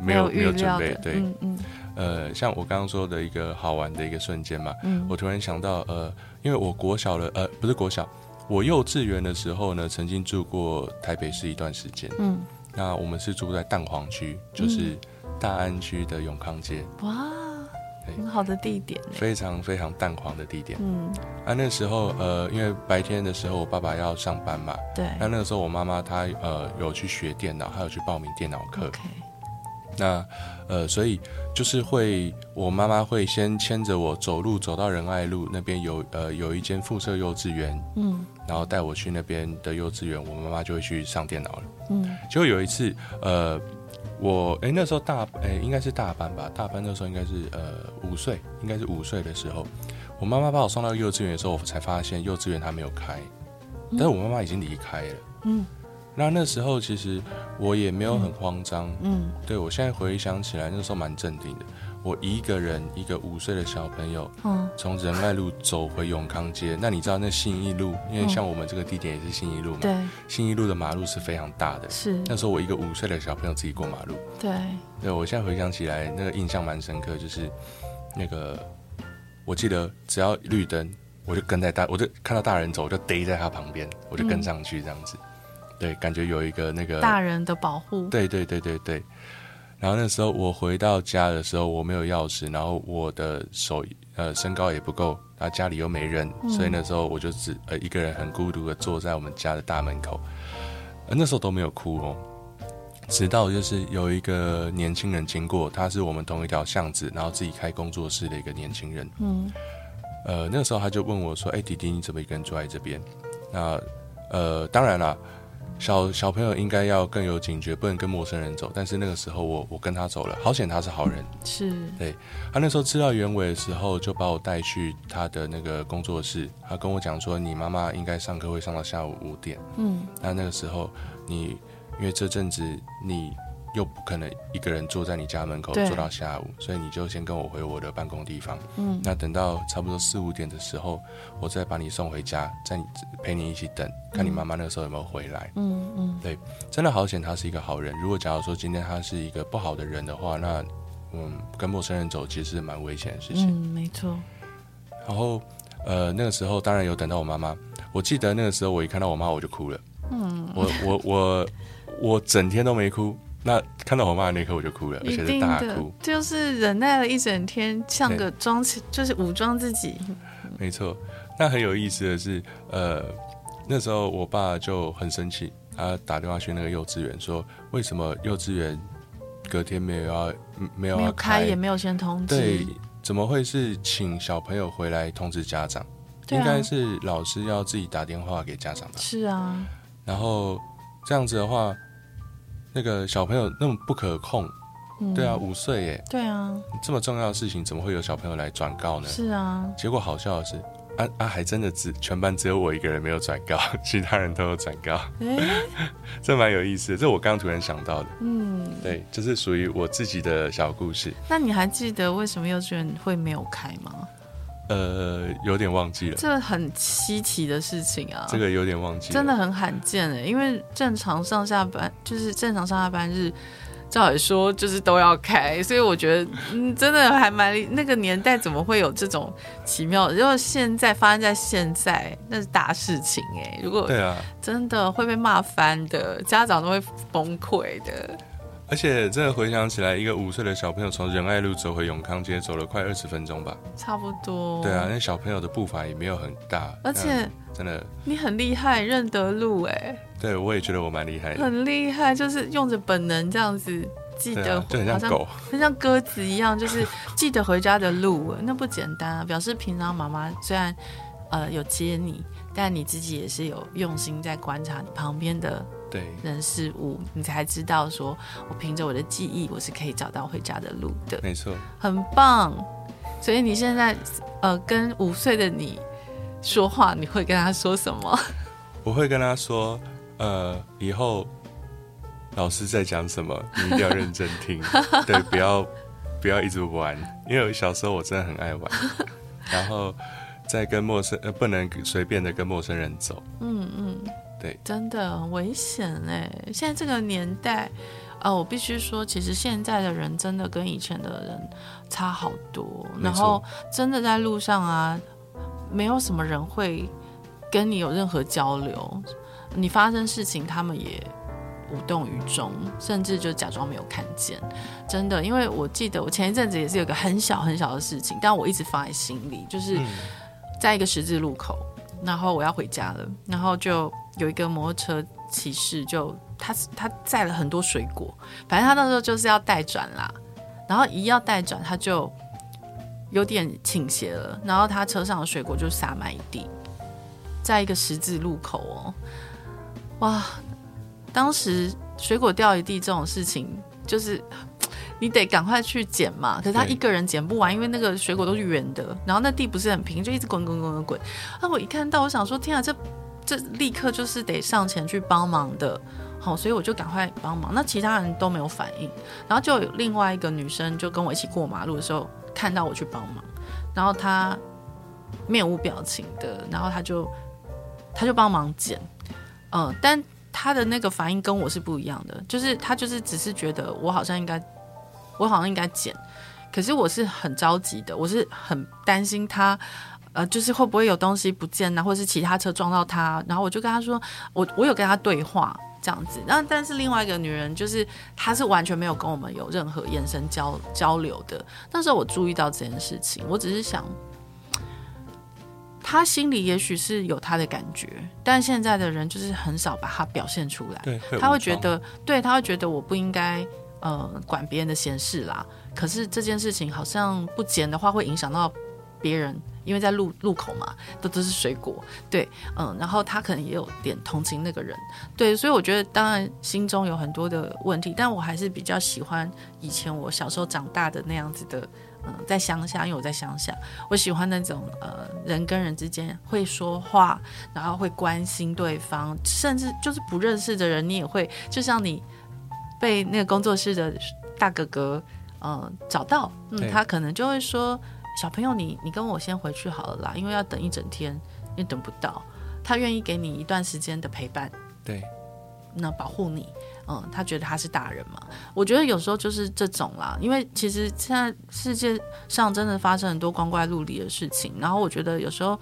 没有没有，没有准备，对，嗯嗯，呃，像我刚刚说的一个好玩的一个瞬间嘛，嗯，我突然想到，呃，因为我国小的呃不是国小。我幼稚园的时候呢，曾经住过台北市一段时间。嗯，那我们是住在蛋黄区，就是大安区的永康街。哇，很好的地点，非常非常蛋黄的地点。嗯，啊，那时候呃，因为白天的时候我爸爸要上班嘛，对。那那个时候我妈妈她呃有去学电脑，还有去报名电脑课。Okay. 那呃，所以就是会，我妈妈会先牵着我走路走到仁爱路那边有呃有一间附设幼稚园，嗯，然后带我去那边的幼稚园，我妈妈就会去上电脑了，嗯，结果有一次，呃，我哎那时候大哎应该是大班吧，大班那时候应该是呃五岁，应该是五岁的时候，我妈妈把我送到幼稚园的时候，我才发现幼稚园它没有开，但是我妈妈已经离开了，嗯。那那时候其实我也没有很慌张，嗯，对，我现在回想起来，那时候蛮镇定的。我一个人，一个五岁的小朋友，嗯，从仁爱路走回永康街。那你知道那信义路，因为像我们这个地点也是信义路嘛，对，信义路的马路是非常大的。是那时候我一个五岁的小朋友自己过马路，对，对我现在回想起来，那个印象蛮深刻，就是那个我记得只要绿灯，我就跟在大，我就看到大人走，我就逮在他旁边，我就跟上去这样子。嗯对，感觉有一个那个大人的保护。对对对对对。然后那时候我回到家的时候，我没有钥匙，然后我的手呃身高也不够，然后家里又没人，嗯、所以那时候我就只呃一个人很孤独的坐在我们家的大门口。呃、那时候都没有哭哦，直到就是有一个年轻人经过，他是我们同一条巷子，然后自己开工作室的一个年轻人。嗯。呃，那时候他就问我说：“哎，弟弟，你怎么一个人坐在这边？”那呃，当然了。小小朋友应该要更有警觉，不能跟陌生人走。但是那个时候我我跟他走了，好险他是好人。是，对，他那时候知道原委的时候，就把我带去他的那个工作室。他跟我讲说，你妈妈应该上课会上到下午五点。嗯，那那个时候你因为这阵子你。又不可能一个人坐在你家门口坐到下午，所以你就先跟我回我的办公地方。嗯，那等到差不多四五点的时候，我再把你送回家，再陪你一起等，看你妈妈那个时候有没有回来。嗯嗯，对，真的好险，他是一个好人。如果假如说今天他是一个不好的人的话，那嗯，跟陌生人走其实是蛮危险的事情。嗯，没错。然后呃，那个时候当然有等到我妈妈。我记得那个时候我一看到我妈我就哭了。嗯，我我我我整天都没哭。那看到我妈的那一刻，我就哭了，而且是大哭，就是忍耐了一整天，像个装起，就是武装自己。没错，那很有意思的是，呃，那时候我爸就很生气，他打电话去那个幼稚园，说为什么幼稚园隔天没有要没有要开，开，也没有先通知，对，怎么会是请小朋友回来通知家长？啊、应该是老师要自己打电话给家长吧？是啊，然后这样子的话。那个小朋友那么不可控，嗯、对啊，五岁耶，对啊，这么重要的事情怎么会有小朋友来转告呢？是啊，结果好笑的是，啊啊，还真的只全班只有我一个人没有转告，其他人都有转告，欸、这蛮有意思的，这我刚刚突然想到的，嗯，对，就是属于我自己的小故事。那你还记得为什么幼稚园会没有开吗？呃，有点忘记了。这很稀奇的事情啊，这个有点忘记了，真的很罕见哎。因为正常上下班就是正常上下班日，照理说就是都要开，所以我觉得嗯，真的还蛮那个年代怎么会有这种奇妙的？如果现在发生在现在，那是大事情哎。如果对啊，真的会被骂翻的，家长都会崩溃的。而且真的回想起来，一个五岁的小朋友从仁爱路走回永康街，走了快二十分钟吧，差不多。对啊，那小朋友的步伐也没有很大，而且真的你很厉害，认得路哎。对，我也觉得我蛮厉害的，很厉害，就是用着本能这样子记得，就很像狗，很像鸽子一样，就是记得回家的路，那不简单啊。表示平常妈妈虽然呃有接你，但你自己也是有用心在观察你旁边的。对人事物，你才知道说，我凭着我的记忆，我是可以找到回家的路的。没错，很棒。所以你现在，呃，跟五岁的你说话，你会跟他说什么？我会跟他说，呃，以后老师在讲什么，你一定要认真听，对，不要不要一直玩，因为小时候我真的很爱玩，然后在跟陌生，呃，不能随便的跟陌生人走。嗯嗯。对，真的很危险哎！现在这个年代，啊、呃，我必须说，其实现在的人真的跟以前的人差好多。然后，真的在路上啊，没有什么人会跟你有任何交流。你发生事情，他们也无动于衷，甚至就假装没有看见。真的，因为我记得我前一阵子也是有个很小很小的事情，但我一直放在心里，就是在一个十字路口，然后我要回家了，然后就。有一个摩托车骑士就，就他他载了很多水果，反正他那时候就是要带转啦，然后一要带转，他就有点倾斜了，然后他车上的水果就洒满一地，在一个十字路口哦，哇！当时水果掉一地这种事情，就是你得赶快去捡嘛，可是他一个人捡不完，因为那个水果都是圆的，然后那地不是很平，就一直滚滚滚滚滚。那我一看到，我想说，天啊，这。这立刻就是得上前去帮忙的，好，所以我就赶快帮忙。那其他人都没有反应，然后就有另外一个女生就跟我一起过马路的时候，看到我去帮忙，然后她面无表情的，然后她就她就帮忙捡，嗯，但她的那个反应跟我是不一样的，就是她就是只是觉得我好像应该，我好像应该捡，可是我是很着急的，我是很担心她。呃，就是会不会有东西不见呢？或者是其他车撞到他？然后我就跟他说，我我有跟他对话这样子。那但是另外一个女人，就是她是完全没有跟我们有任何眼神交交流的。那时候我注意到这件事情，我只是想，他心里也许是有他的感觉，但现在的人就是很少把他表现出来。对，他会觉得，对，他会觉得我不应该呃管别人的闲事啦。可是这件事情好像不捡的话，会影响到别人。因为在路路口嘛，都都是水果，对，嗯，然后他可能也有点同情那个人，对，所以我觉得当然心中有很多的问题，但我还是比较喜欢以前我小时候长大的那样子的，嗯，在乡下，因为我在乡下，我喜欢那种呃人跟人之间会说话，然后会关心对方，甚至就是不认识的人，你也会，就像你被那个工作室的大哥哥，嗯，找到，嗯，他可能就会说。小朋友你，你你跟我先回去好了啦，因为要等一整天，你等不到。他愿意给你一段时间的陪伴，对，那保护你，嗯，他觉得他是大人嘛。我觉得有时候就是这种啦，因为其实现在世界上真的发生很多光怪陆离的事情，然后我觉得有时候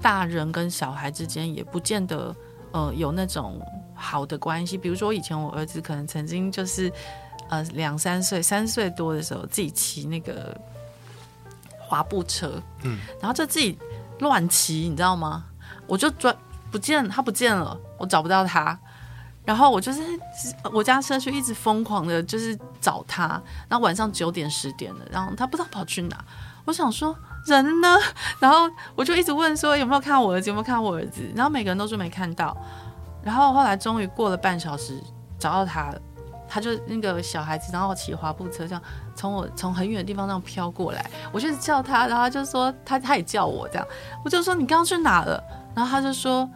大人跟小孩之间也不见得呃有那种好的关系。比如说以前我儿子可能曾经就是呃两三岁、三岁多的时候自己骑那个。滑步车，嗯，然后就自己乱骑，你知道吗？我就转不见他不见了，我找不到他，然后我就是我家社区一直疯狂的，就是找他。然后晚上九点十点了，然后他不知道跑去哪。我想说人呢？然后我就一直问说有没有看到我儿子？有没有看到我儿子？然后每个人都说没看到。然后后来终于过了半小时，找到他了。他就那个小孩子，然后骑滑步车这样从我从很远的地方那样飘过来，我就叫他，然后他就说他他也叫我这样，我就说你刚刚去哪了？然后他就说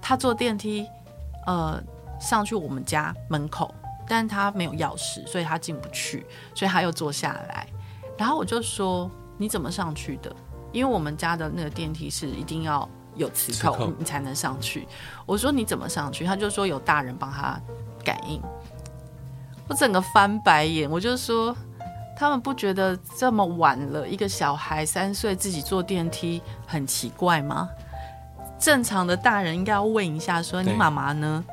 他坐电梯呃上去我们家门口，但他没有钥匙，所以他进不去，所以他又坐下来。然后我就说你怎么上去的？因为我们家的那个电梯是一定要有，磁扣你才能上去。我说你怎么上去？他就说有大人帮他感应。我整个翻白眼，我就说，他们不觉得这么晚了，一个小孩三岁自己坐电梯很奇怪吗？正常的大人应该要问一下，说你妈妈呢？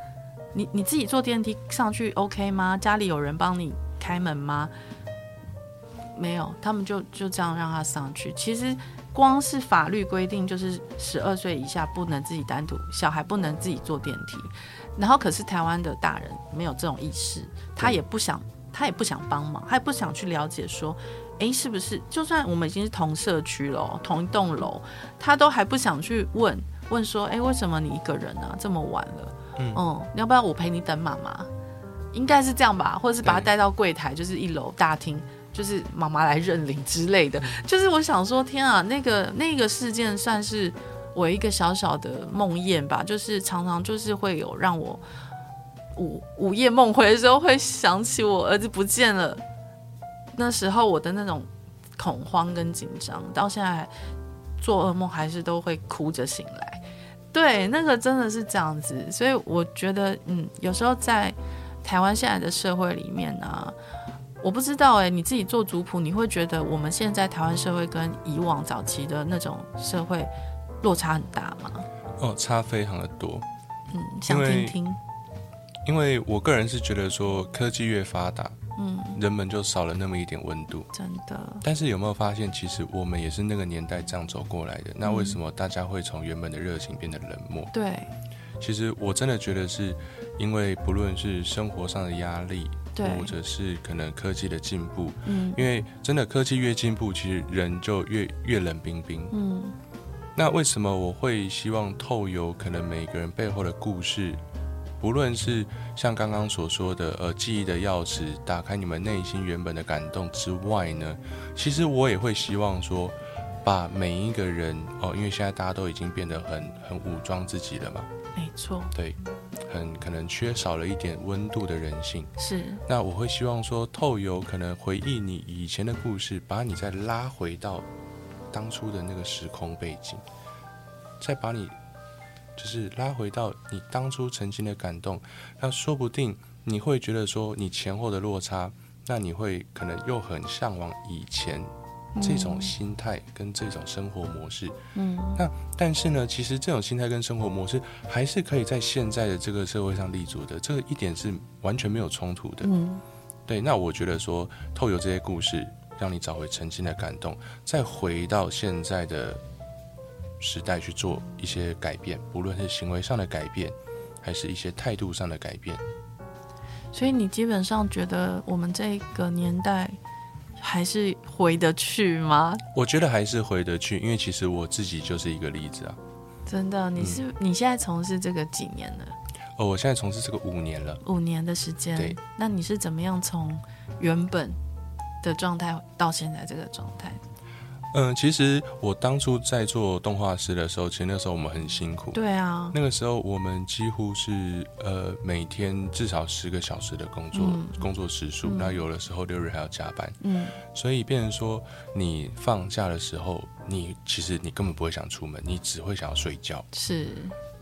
你你自己坐电梯上去 OK 吗？家里有人帮你开门吗？没有，他们就就这样让他上去。其实光是法律规定，就是十二岁以下不能自己单独，小孩不能自己坐电梯。然后，可是台湾的大人没有这种意识，他也不想，他也不想帮忙，他也不想去了解说，哎，是不是？就算我们已经是同社区了，同一栋楼，他都还不想去问问说，哎，为什么你一个人呢、啊？这么晚了，嗯，嗯，要不要我陪你等妈妈？应该是这样吧，或者是把他带到柜台，就是一楼大厅，就是妈妈来认领之类的。就是我想说，天啊，那个那个事件算是。我一个小小的梦魇吧，就是常常就是会有让我午午夜梦回的时候，会想起我儿子不见了。那时候我的那种恐慌跟紧张，到现在做噩梦还是都会哭着醒来。对，那个真的是这样子，所以我觉得，嗯，有时候在台湾现在的社会里面呢、啊，我不知道哎、欸，你自己做族谱，你会觉得我们现在台湾社会跟以往早期的那种社会。落差很大吗？哦，差非常的多。嗯，想听听。因为我个人是觉得说，科技越发达，嗯，人们就少了那么一点温度。真的。但是有没有发现，其实我们也是那个年代这样走过来的？那为什么大家会从原本的热情变得冷漠？对。其实我真的觉得是因为不论是生活上的压力，对，或者是可能科技的进步，嗯，因为真的科技越进步，其实人就越越冷冰冰，嗯。那为什么我会希望透由可能每个人背后的故事，不论是像刚刚所说的呃记忆的钥匙，打开你们内心原本的感动之外呢？其实我也会希望说，把每一个人哦，因为现在大家都已经变得很很武装自己了嘛，没错，对，很可能缺少了一点温度的人性。是。那我会希望说，透由可能回忆你以前的故事，把你再拉回到。当初的那个时空背景，再把你就是拉回到你当初曾经的感动，那说不定你会觉得说你前后的落差，那你会可能又很向往以前这种心态跟这种生活模式。嗯，那但是呢，其实这种心态跟生活模式还是可以在现在的这个社会上立足的，这个一点是完全没有冲突的。嗯，对，那我觉得说透过这些故事。让你找回曾经的感动，再回到现在的时代去做一些改变，不论是行为上的改变，还是一些态度上的改变。所以你基本上觉得我们这个年代还是回得去吗？我觉得还是回得去，因为其实我自己就是一个例子啊。真的，你是、嗯、你现在从事这个几年了？哦，我现在从事这个五年了。五年的时间。对。那你是怎么样从原本的状态到现在这个状态？嗯，其实我当初在做动画师的时候，其实那时候我们很辛苦。对啊，那个时候我们几乎是呃每天至少十个小时的工作、嗯、工作时数，那、嗯、有的时候六日还要加班。嗯，所以变成说你放假的时候，你其实你根本不会想出门，你只会想要睡觉。是。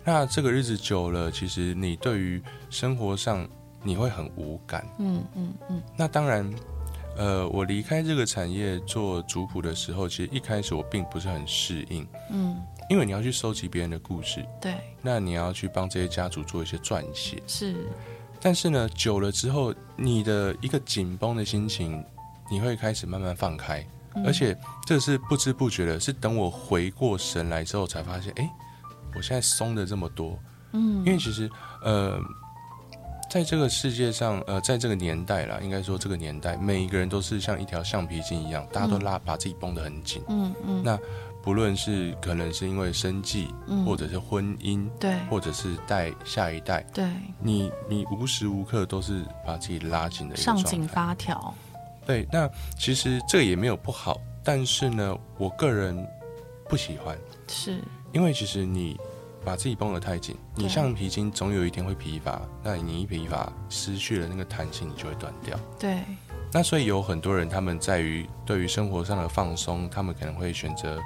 那这个日子久了，其实你对于生活上你会很无感。嗯嗯嗯。那当然。呃，我离开这个产业做族谱的时候，其实一开始我并不是很适应，嗯，因为你要去收集别人的故事，对，那你要去帮这些家族做一些撰写，是，但是呢，久了之后，你的一个紧绷的心情，你会开始慢慢放开，嗯，而且这是不知不觉的，是等我回过神来之后才发现，哎，我现在松的这么多，嗯，因为其实，呃。在这个世界上，呃，在这个年代啦，应该说这个年代，每一个人都是像一条橡皮筋一样，大家都拉把自己绷得很紧。嗯嗯。那不论是可能是因为生计，嗯，或者是婚姻，对，或者是带下一代，对，你你无时无刻都是把自己拉紧的一个状态。上紧发条。对，那其实这也没有不好，但是呢，我个人不喜欢，是因为其实你。把自己绷得太紧，你橡皮筋总有一天会疲乏。那你一疲乏，失去了那个弹性，你就会断掉。对。那所以有很多人，他们在于对于生活上的放松，他们可能会选择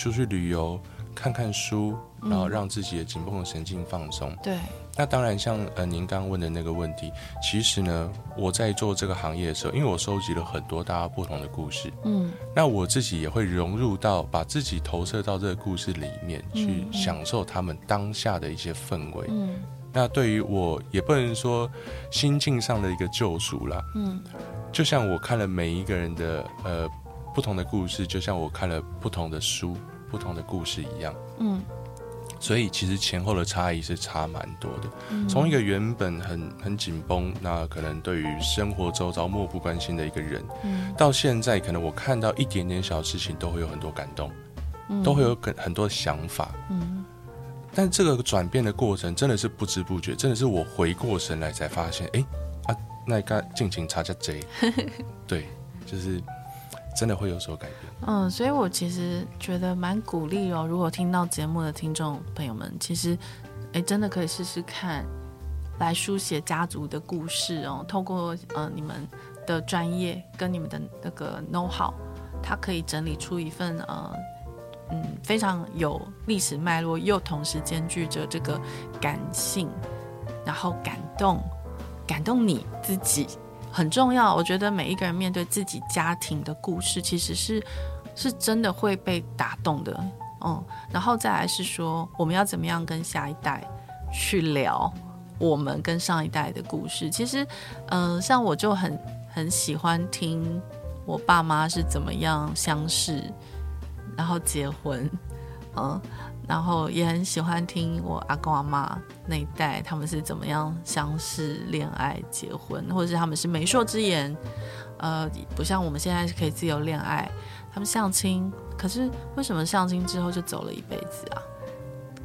出去旅游。看看书，然后让自己的紧绷的神经放松。对，那当然，像呃您刚问的那个问题，其实呢，我在做这个行业的时候，因为我收集了很多大家不同的故事，嗯，那我自己也会融入到，把自己投射到这个故事里面去，享受他们当下的一些氛围。嗯，那对于我也不能说心境上的一个救赎啦。嗯，就像我看了每一个人的呃不同的故事，就像我看了不同的书。不同的故事一样，嗯，所以其实前后的差异是差蛮多的。从、嗯、一个原本很很紧绷，那可能对于生活周遭漠不关心的一个人，嗯，到现在可能我看到一点点小事情都会有很多感动，嗯、都会有很很多想法，嗯。但这个转变的过程真的是不知不觉，真的是我回过神来才发现，哎、欸、啊，那该尽情查下贼，对，就是。真的会有所改变。嗯，所以我其实觉得蛮鼓励哦。如果听到节目的听众朋友们，其实，哎，真的可以试试看，来书写家族的故事哦。透过呃你们的专业跟你们的那个 know how，它可以整理出一份呃嗯非常有历史脉络，又同时兼具着这个感性，然后感动，感动你自己。很重要，我觉得每一个人面对自己家庭的故事，其实是是真的会被打动的，嗯，然后再来是说，我们要怎么样跟下一代去聊我们跟上一代的故事。其实，嗯、像我就很很喜欢听我爸妈是怎么样相识，然后结婚，嗯。然后也很喜欢听我阿公阿妈那一代，他们是怎么样相识、恋爱、结婚，或者是他们是媒妁之言，呃，不像我们现在是可以自由恋爱。他们相亲，可是为什么相亲之后就走了一辈子啊？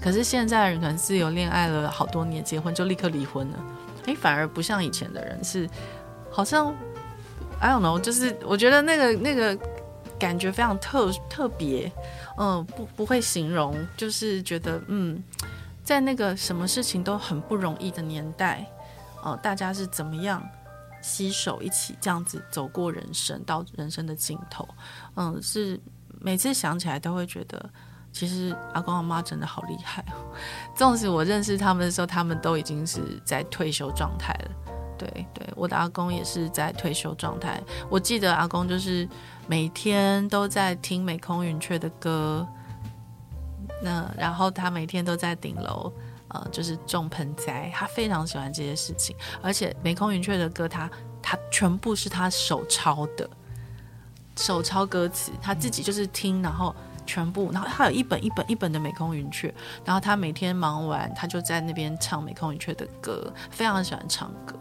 可是现在的人可能自由恋爱了好多年，结婚就立刻离婚了。诶，反而不像以前的人是，好像 I don't know，就是我觉得那个那个感觉非常特特别。嗯，不不会形容，就是觉得嗯，在那个什么事情都很不容易的年代，呃，大家是怎么样携手一起这样子走过人生到人生的尽头，嗯，是每次想起来都会觉得，其实阿公阿妈真的好厉害。纵使我认识他们的时候，他们都已经是在退休状态了。对对，我的阿公也是在退休状态。我记得阿公就是。每天都在听美空云雀的歌，那然后他每天都在顶楼，呃，就是种盆栽，他非常喜欢这些事情。而且美空云雀的歌他，他全部是他手抄的，手抄歌词，他自己就是听，然后全部，然后他有一本一本一本的《美空云雀》，然后他每天忙完，他就在那边唱《美空云雀》的歌，非常喜欢唱歌。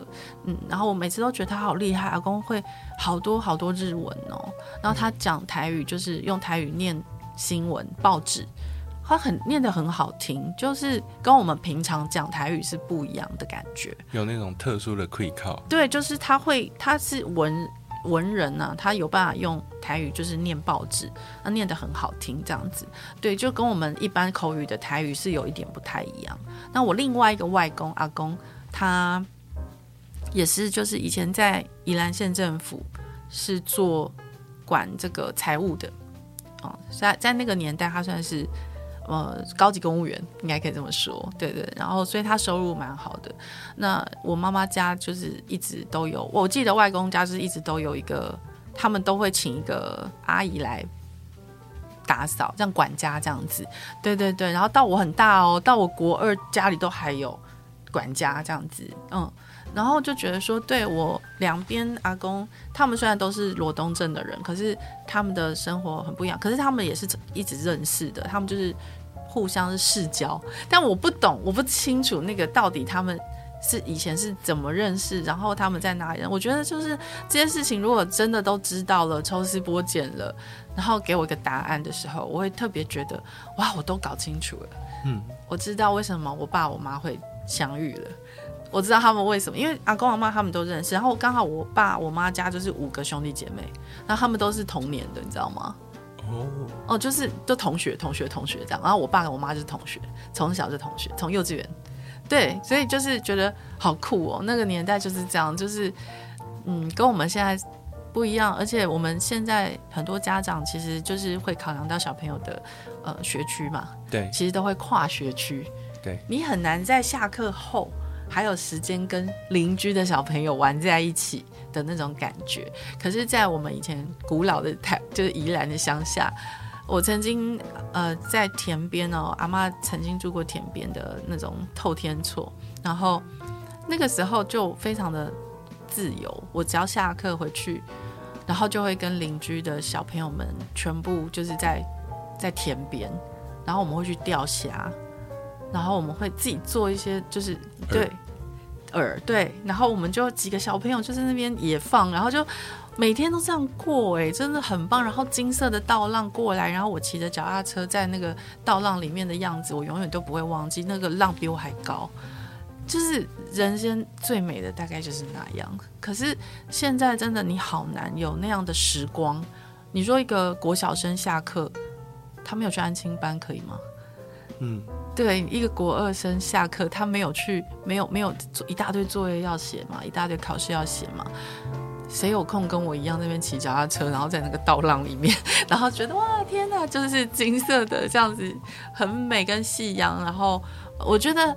嗯，然后我每次都觉得他好厉害，阿公会好多好多日文哦。然后他讲台语，就是用台语念新闻报纸，他很念得很好听，就是跟我们平常讲台语是不一样的感觉，有那种特殊的气口。对，就是他会，他是文。文人呢、他有办法用台语就是念报纸，那念得很好听，这样子，对，就跟我们一般口语的台语是有一点不太一样。那我另外一个外公阿公，他也是就是以前在宜兰县政府是做管这个财务的，哦，在在那个年代他算是。呃，高级公务员应该可以这么说，对对。然后，所以他收入蛮好的。那我妈妈家就是一直都有，我记得外公家是一直都有一个，他们都会请一个阿姨来打扫，像管家这样子。对对对。然后到我很大哦，到我国二家里都还有管家这样子，嗯。然后就觉得说，对我两边阿公，他们虽然都是罗东镇的人，可是他们的生活很不一样。可是他们也是一直认识的，他们就是互相是世交。但我不懂，我不清楚那个到底他们是以前是怎么认识，然后他们在哪里。我觉得就是这件事情，如果真的都知道了，抽丝剥茧了，然后给我一个答案的时候，我会特别觉得哇，我都搞清楚了。嗯，我知道为什么我爸我妈会相遇了。我知道他们为什么，因为阿公阿妈他们都认识，然后刚好我爸我妈家就是五个兄弟姐妹，然后他们都是同年的，你知道吗？哦哦，就是都同学同学同学这样，然后我爸跟我妈就是同学，从小就同学，从幼稚园，对，所以就是觉得好酷哦，那个年代就是这样，就是嗯，跟我们现在不一样，而且我们现在很多家长其实就是会考量到小朋友的呃学区嘛，对，其实都会跨学区，对，你很难在下课后。还有时间跟邻居的小朋友玩在一起的那种感觉，可是，在我们以前古老的台，就是宜兰的乡下，我曾经呃在田边哦，阿妈曾经住过田边的那种透天厝，然后那个时候就非常的自由，我只要下课回去，然后就会跟邻居的小朋友们全部就是在在田边，然后我们会去钓虾。然后我们会自己做一些，就是对耳对，然后我们就几个小朋友就在那边也放，然后就每天都这样过，哎，真的很棒。然后金色的倒浪过来，然后我骑着脚踏车在那个倒浪里面的样子，我永远都不会忘记。那个浪比我还高，就是人生最美的大概就是那样。可是现在真的你好难有那样的时光。你说一个国小生下课，他没有去安亲班可以吗？嗯。对，一个国二生下课，他没有去，没有没有做一大堆作业要写嘛，一大堆考试要写嘛。谁有空跟我一样那边骑脚踏车，然后在那个道浪里面，然后觉得哇天哪，就是金色的这样子，很美跟夕阳。然后我觉得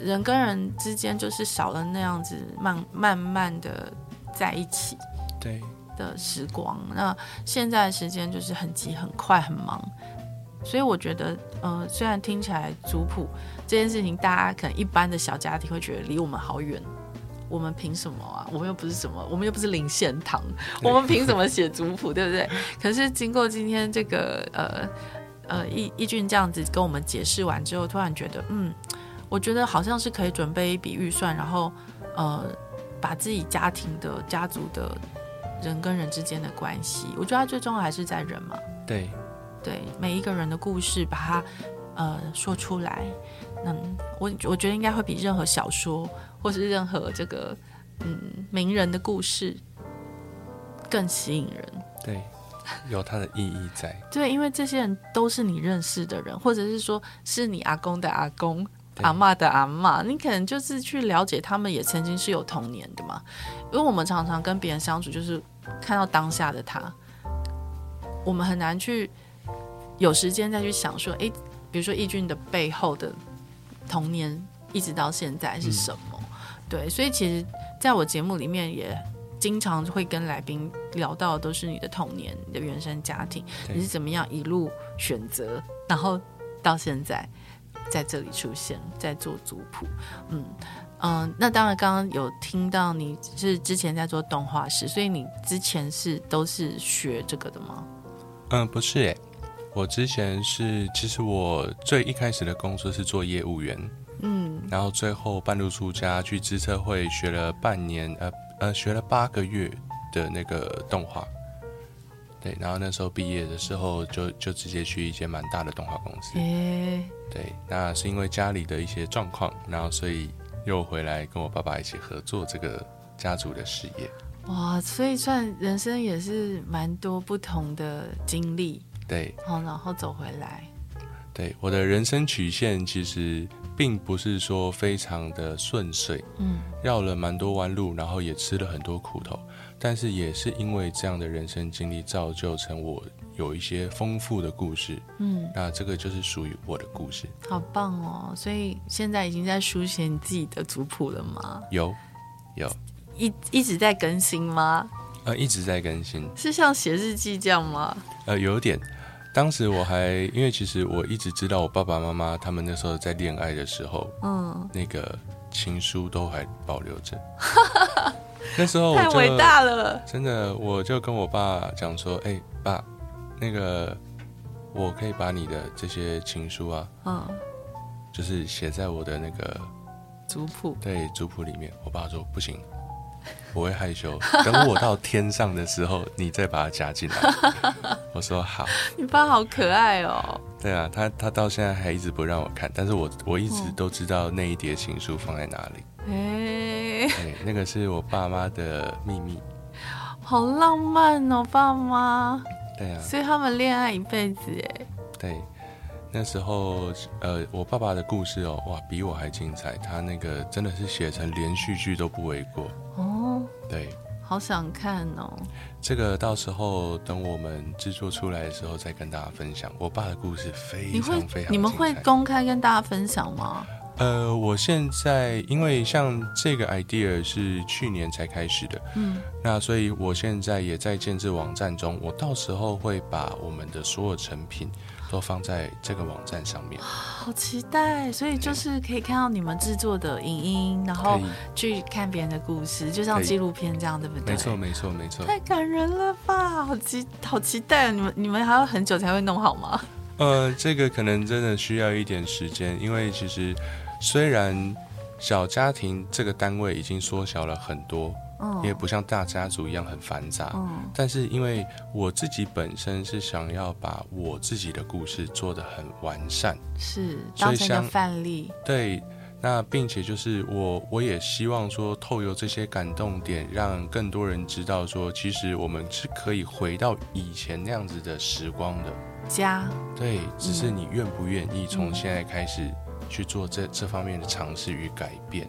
人跟人之间就是少了那样子慢慢慢的在一起，对的时光。那现在的时间就是很急、很快、很忙。所以我觉得，呃，虽然听起来族谱这件事情，大家可能一般的小家庭会觉得离我们好远，我们凭什么啊？我们又不是什么，我们又不是领献堂，我们凭什么写族谱，对不对？可是经过今天这个，呃呃，易易俊这样子跟我们解释完之后，突然觉得，嗯，我觉得好像是可以准备一笔预算，然后，呃，把自己家庭的家族的人跟人之间的关系，我觉得它最重要还是在人嘛，对。对每一个人的故事，把它呃说出来，嗯，我我觉得应该会比任何小说或是任何这个嗯名人的故事更吸引人。对，有它的意义在。对，因为这些人都是你认识的人，或者是说是你阿公的阿公、阿嬷的阿嬷，你可能就是去了解他们，也曾经是有童年的嘛。因为我们常常跟别人相处，就是看到当下的他，我们很难去。有时间再去想说，哎，比如说易俊的背后的童年，一直到现在是什么？嗯、对，所以其实在我节目里面也经常会跟来宾聊到的都是你的童年、你的原生家庭，你是怎么样一路选择，然后到现在在这里出现，在做族谱。嗯嗯、呃，那当然刚刚有听到你是之前在做动画师，所以你之前是都是学这个的吗？嗯，不是诶。我之前是，其实我最一开始的工作是做业务员，嗯，然后最后半路出家去资策会学了半年，呃呃，学了八个月的那个动画，对，然后那时候毕业的时候就就直接去一间蛮大的动画公司，欸，对，那是因为家里的一些状况，然后所以又回来跟我爸爸一起合作这个家族的事业。哇，所以算人生也是蛮多不同的经历。对，好，然后走回来。对，我的人生曲线其实并不是说非常的顺遂，嗯，绕了蛮多弯路，然后也吃了很多苦头，但是也是因为这样的人生经历，造就成我有一些丰富的故事，嗯，那这个就是属于我的故事。好棒哦！所以现在已经在书写你自己的族谱了吗？有，有，一一直在更新吗？呃，一直在更新，是像写日记这样吗？呃，有点。当时我还因为其实我一直知道我爸爸妈妈他们那时候在恋爱的时候，嗯，那个情书都还保留着。那时候太伟大了，真的，我就跟我爸讲说：“哎、欸，爸，那个我可以把你的这些情书啊，嗯，就是写在我的那个族谱，对，族谱里面。”我爸说：“不行。” 我会害羞，等我到天上的时候，你再把它加进来。我说好。你爸好可爱哦。对啊，他他到现在还一直不让我看，但是我我一直都知道那一叠情书放在哪里。哎、欸，那个是我爸妈的秘密。好浪漫哦，爸妈。对啊。所以他们恋爱一辈子哎。对。那时候，呃，我爸爸的故事哦，哇，比我还精彩。他那个真的是写成连续剧都不为过哦。对，好想看哦。这个到时候等我们制作出来的时候再跟大家分享。我爸的故事非常非常，你们会公开跟大家分享吗？呃，我现在因为像这个 idea 是去年才开始的，嗯，那所以我现在也在建置网站中。我到时候会把我们的所有成品。都放在这个网站上面，好期待！所以就是可以看到你们制作的影音，然后去看别人的故事，就像纪录片这样，对不对？没错，没错，没错。太感人了吧！好期，好期待！你们，你们还要很久才会弄好吗？呃，这个可能真的需要一点时间，因为其实虽然小家庭这个单位已经缩小了很多。因为不像大家族一样很繁杂，嗯，但是因为我自己本身是想要把我自己的故事做得很完善，是当成一个范例。对，那并且就是我我也希望说透由这些感动点，让更多人知道说，其实我们是可以回到以前那样子的时光的家。对，只是你愿不愿意从现在开始去做这这方面的尝试与改变。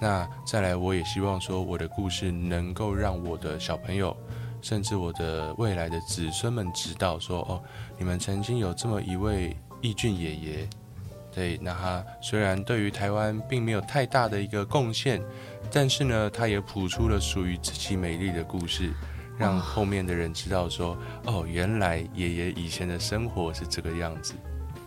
那再来，我也希望说，我的故事能够让我的小朋友，甚至我的未来的子孙们知道说，哦，你们曾经有这么一位义俊爷爷，对，那他虽然对于台湾并没有太大的一个贡献，但是呢，他也谱出了属于自己美丽的故事，让后面的人知道说，哦，原来爷爷以前的生活是这个样子。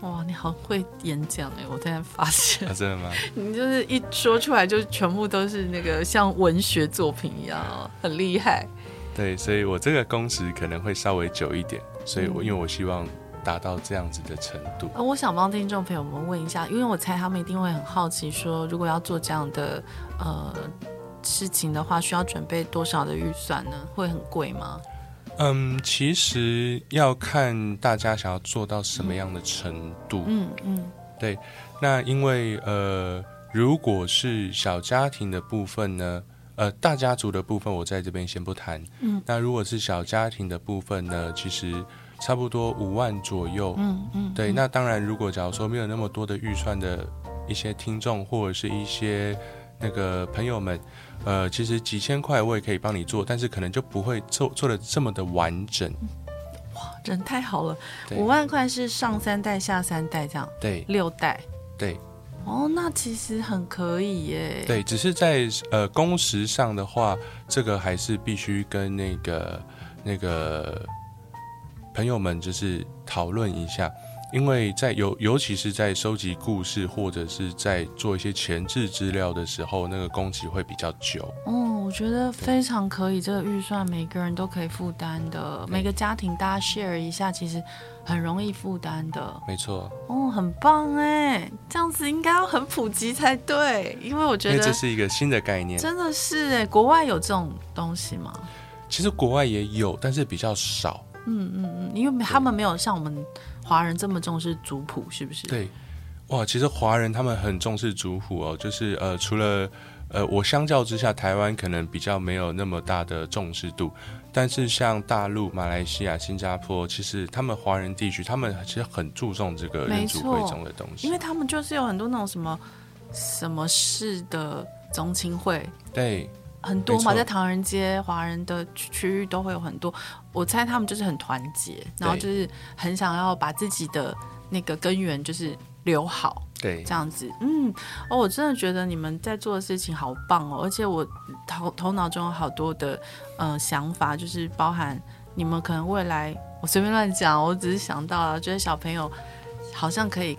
哇，你好会演讲哎！我突然发现，啊，真的吗？你就是一说出来就全部都是那个像文学作品一样，很厉害。对，所以我这个工时可能会稍微久一点，所以我因为我希望达到这样子的程度。嗯，我想帮听众朋友们问一下，因为我猜他们一定会很好奇，说如果要做这样的呃事情的话，需要准备多少的预算呢？会很贵吗？嗯，其实要看大家想要做到什么样的程度。嗯嗯，对。那因为呃，如果是小家庭的部分呢，呃，大家族的部分我在这边先不谈。嗯。那如果是小家庭的部分呢，其实差不多五万左右。嗯嗯。对。那当然，如果假如说没有那么多的预算的一些听众或者是一些那个朋友们。呃，其实几千块我也可以帮你做，但是可能就不会做做的这么的完整。哇，人太好了！五万块是上三代下三代这样，对，六代，对。哦，那其实很可以耶。对，只是在呃工时上的话，这个还是必须跟那个那个朋友们就是讨论一下。因为在尤尤其是在收集故事或者是在做一些前置资料的时候，那个工期会比较久。哦，我觉得非常可以，这个预算每个人都可以负担的，每个家庭大家 share 一下，其实很容易负担的。没错。哦，很棒哎，这样子应该要很普及才对，因为我觉得这是一个新的概念。真的是哎，国外有这种东西吗？其实国外也有，但是比较少。嗯嗯嗯，因为他们没有像我们华人这么重视族谱，是不是？对。哇，其实华人他们很重视族谱哦，就是呃，除了。呃，我相较之下，台湾可能比较没有那么大的重视度，但是像大陆、马来西亚、新加坡，其实他们华人地区，他们其实很注重这个人族会中的东西，因为他们就是有很多那种什么什么市的宗亲会，对，很多嘛，在唐人街华人的区域都会有很多，我猜他们就是很团结，然后就是很想要把自己的那个根源就是留好。对，这样子，嗯，哦，我真的觉得你们在做的事情好棒哦，而且我头头脑中有好多的呃想法，就是包含你们可能未来，我随便乱讲，我只是想到了，觉得小朋友好像可以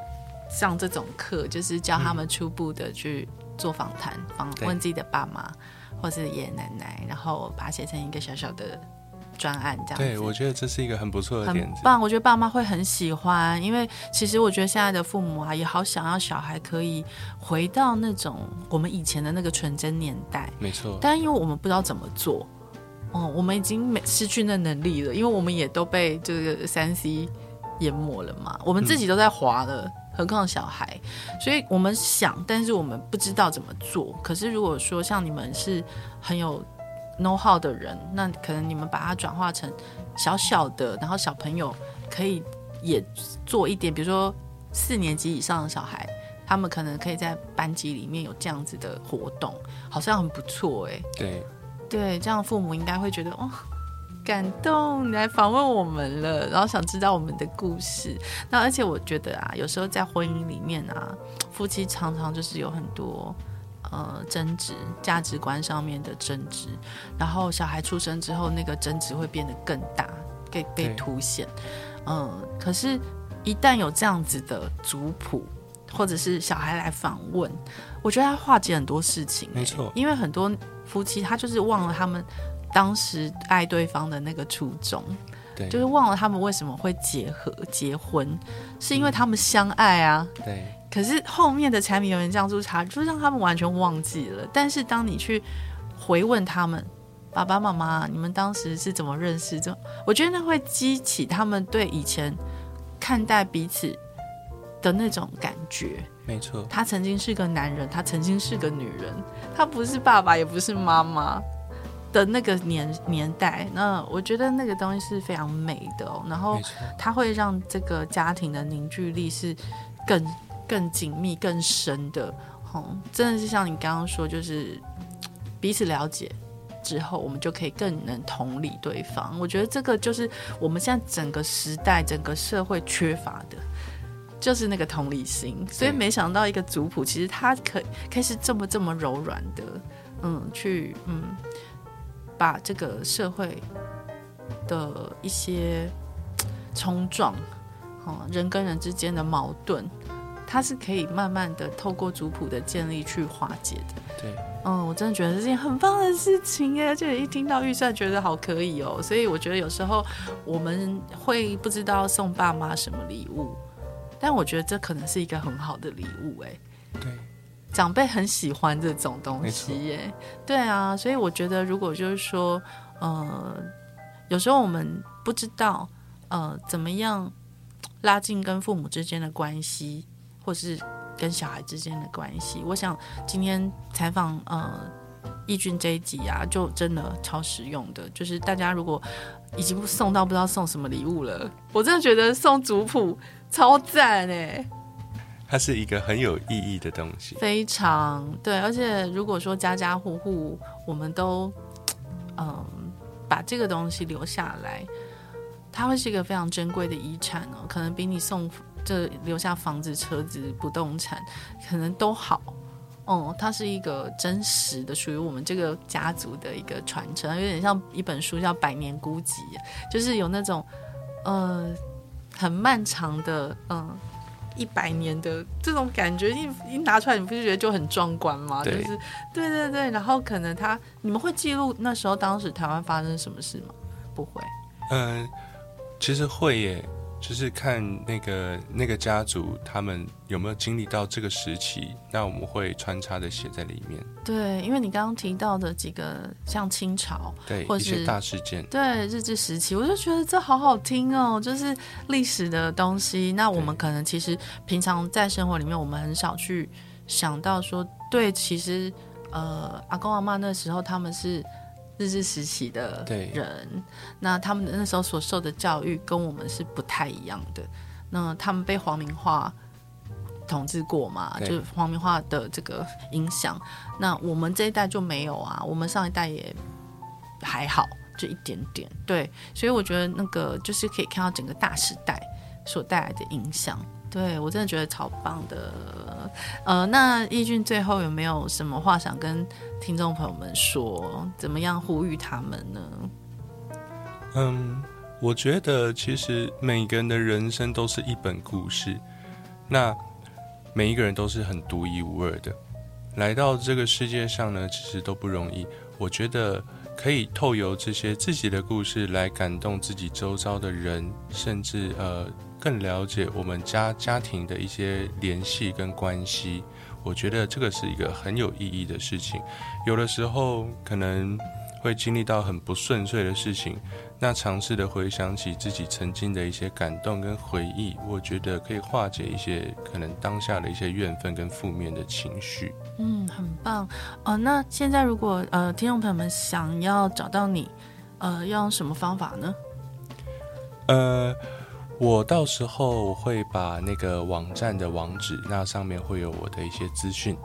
上这种课，就是教他们初步的去做访谈，访问自己的爸妈或是爷爷奶奶，然后把它写成一个小小的。专案这样子，对，我觉得这是一个很不错的点子，很棒。我觉得爸妈会很喜欢，因为其实我觉得现在的父母啊，也好想要小孩可以回到那种我们以前的那个纯真年代。没错，但因为我们不知道怎么做，哦，我们已经没失去那能力了，因为我们也都被这个三 C 淹没了嘛，我们自己都在滑了，嗯、何况小孩。所以我们想，但是我们不知道怎么做。可是如果说像你们是很有。know how 的人，那可能你们把它转化成小小的，然后小朋友可以也做一点，比如说四年级以上的小孩，他们可能可以在班级里面有这样子的活动，好像很不错哎。对，对，这样父母应该会觉得哦，感动，你来访问我们了，然后想知道我们的故事。那而且我觉得啊，有时候在婚姻里面啊，夫妻常常就是有很多。呃，争执价值观上面的争执，然后小孩出生之后，那个争执会变得更大，被被凸显。嗯、呃，可是，一旦有这样子的族谱，或者是小孩来访问，我觉得他化解很多事情。没错，因为很多夫妻他就是忘了他们当时爱对方的那个初衷，对，就是忘了他们为什么会结合结婚，是因为他们相爱啊。嗯、对。可是后面的柴米油盐酱醋茶，就让他们完全忘记了。但是当你去回问他们，爸爸妈妈，你们当时是怎么认识？这我觉得那会激起他们对以前看待彼此的那种感觉。没错，他曾经是个男人，他曾经是个女人，他不是爸爸，也不是妈妈的那个年年代。那我觉得那个东西是非常美的哦。然后它会让这个家庭的凝聚力是更。更紧密、更深的，哦，真的是像你刚刚说，就是彼此了解之后，我们就可以更能同理对方。我觉得这个就是我们现在整个时代、整个社会缺乏的，就是那个同理心。所以没想到一个族谱，其实它可以可以是这么这么柔软的，嗯，去嗯，把这个社会的一些冲撞，哦，人跟人之间的矛盾。它是可以慢慢的透过族谱的建立去化解的。对，嗯，我真的觉得这是件很棒的事情耶，而且一听到预算觉得好可以哦。所以我觉得有时候我们会不知道送爸妈什么礼物，但我觉得这可能是一个很好的礼物哎。对，长辈很喜欢这种东西耶。对啊，所以我觉得如果就是说，呃，有时候我们不知道呃怎么样拉近跟父母之间的关系。或是跟小孩之间的关系，我想今天采访呃义军这一集啊，就真的超实用的。就是大家如果已经送到不知道送什么礼物了，我真的觉得送族谱超赞哎！它是一个很有意义的东西，非常对。而且如果说家家户户我们都嗯、把这个东西留下来，它会是一个非常珍贵的遗产哦，可能比你送。这留下房子、车子、不动产，可能都好。哦，它是一个真实的，属于我们这个家族的一个传承，有点像一本书叫《百年孤寂》，就是有那种呃很漫长的嗯、一百年的这种感觉，一一拿出来，你不是觉得就很壮观吗？就是对对对，然后可能他你们会记录那时候当时台湾发生什么事吗？不会。嗯，其实会耶。就是看那个那个家族他们有没有经历到这个时期，那我们会穿插的写在里面。对，因为你刚刚提到的几个像清朝，对，或是一些大事件，对日治时期，我就觉得这好好听哦，就是历史的东西。那我们可能其实平常在生活里面，我们很少去想到说，对，其实呃，阿公阿嬷那时候他们是。日治时期的人，那他们那时候所受的教育跟我们是不太一样的。那他们被皇民化统治过嘛？就是皇民化的这个影响。那我们这一代就没有啊，我们上一代也还好，就一点点。对，所以我觉得那个就是可以看到整个大时代所带来的影响。对，我真的觉得超棒的，呃，那奕俊最后有没有什么话想跟听众朋友们说？怎么样呼吁他们呢？嗯，我觉得其实每个人的人生都是一本故事，那每一个人都是很独一无二的。来到这个世界上呢，其实都不容易。我觉得可以透由这些自己的故事来感动自己周遭的人，甚至呃。更了解我们家家庭的一些联系跟关系，我觉得这个是一个很有意义的事情。有的时候可能会经历到很不顺遂的事情，那尝试的回想起自己曾经的一些感动跟回忆，我觉得可以化解一些可能当下的一些怨愤跟负面的情绪。嗯，很棒。哦，那现在如果呃听众朋友们想要找到你，呃，要用什么方法呢？呃。我到时候会把那个网站的网址，那上面会有我的一些资讯。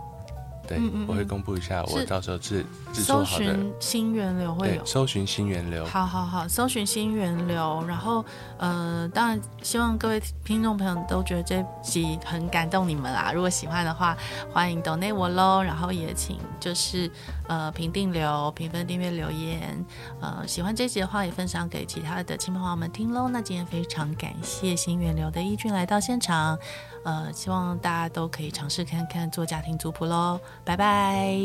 对，嗯我会公布一下，我到时候制制作好的。搜寻新源流会有。搜寻新源流。好好好，搜寻新源流。然后，呃，当然希望各位听众朋友都觉得这集很感动你们啦。如果喜欢的话，欢迎 donate 我喽。然后也请就是呃评定留、评分、订阅、留言。呃，喜欢这集的话，也分享给其他的亲朋好友们听喽。那今天非常感谢新源流的奕俊来到现场。呃，希望大家都可以尝试看看做家庭族谱喽，拜拜。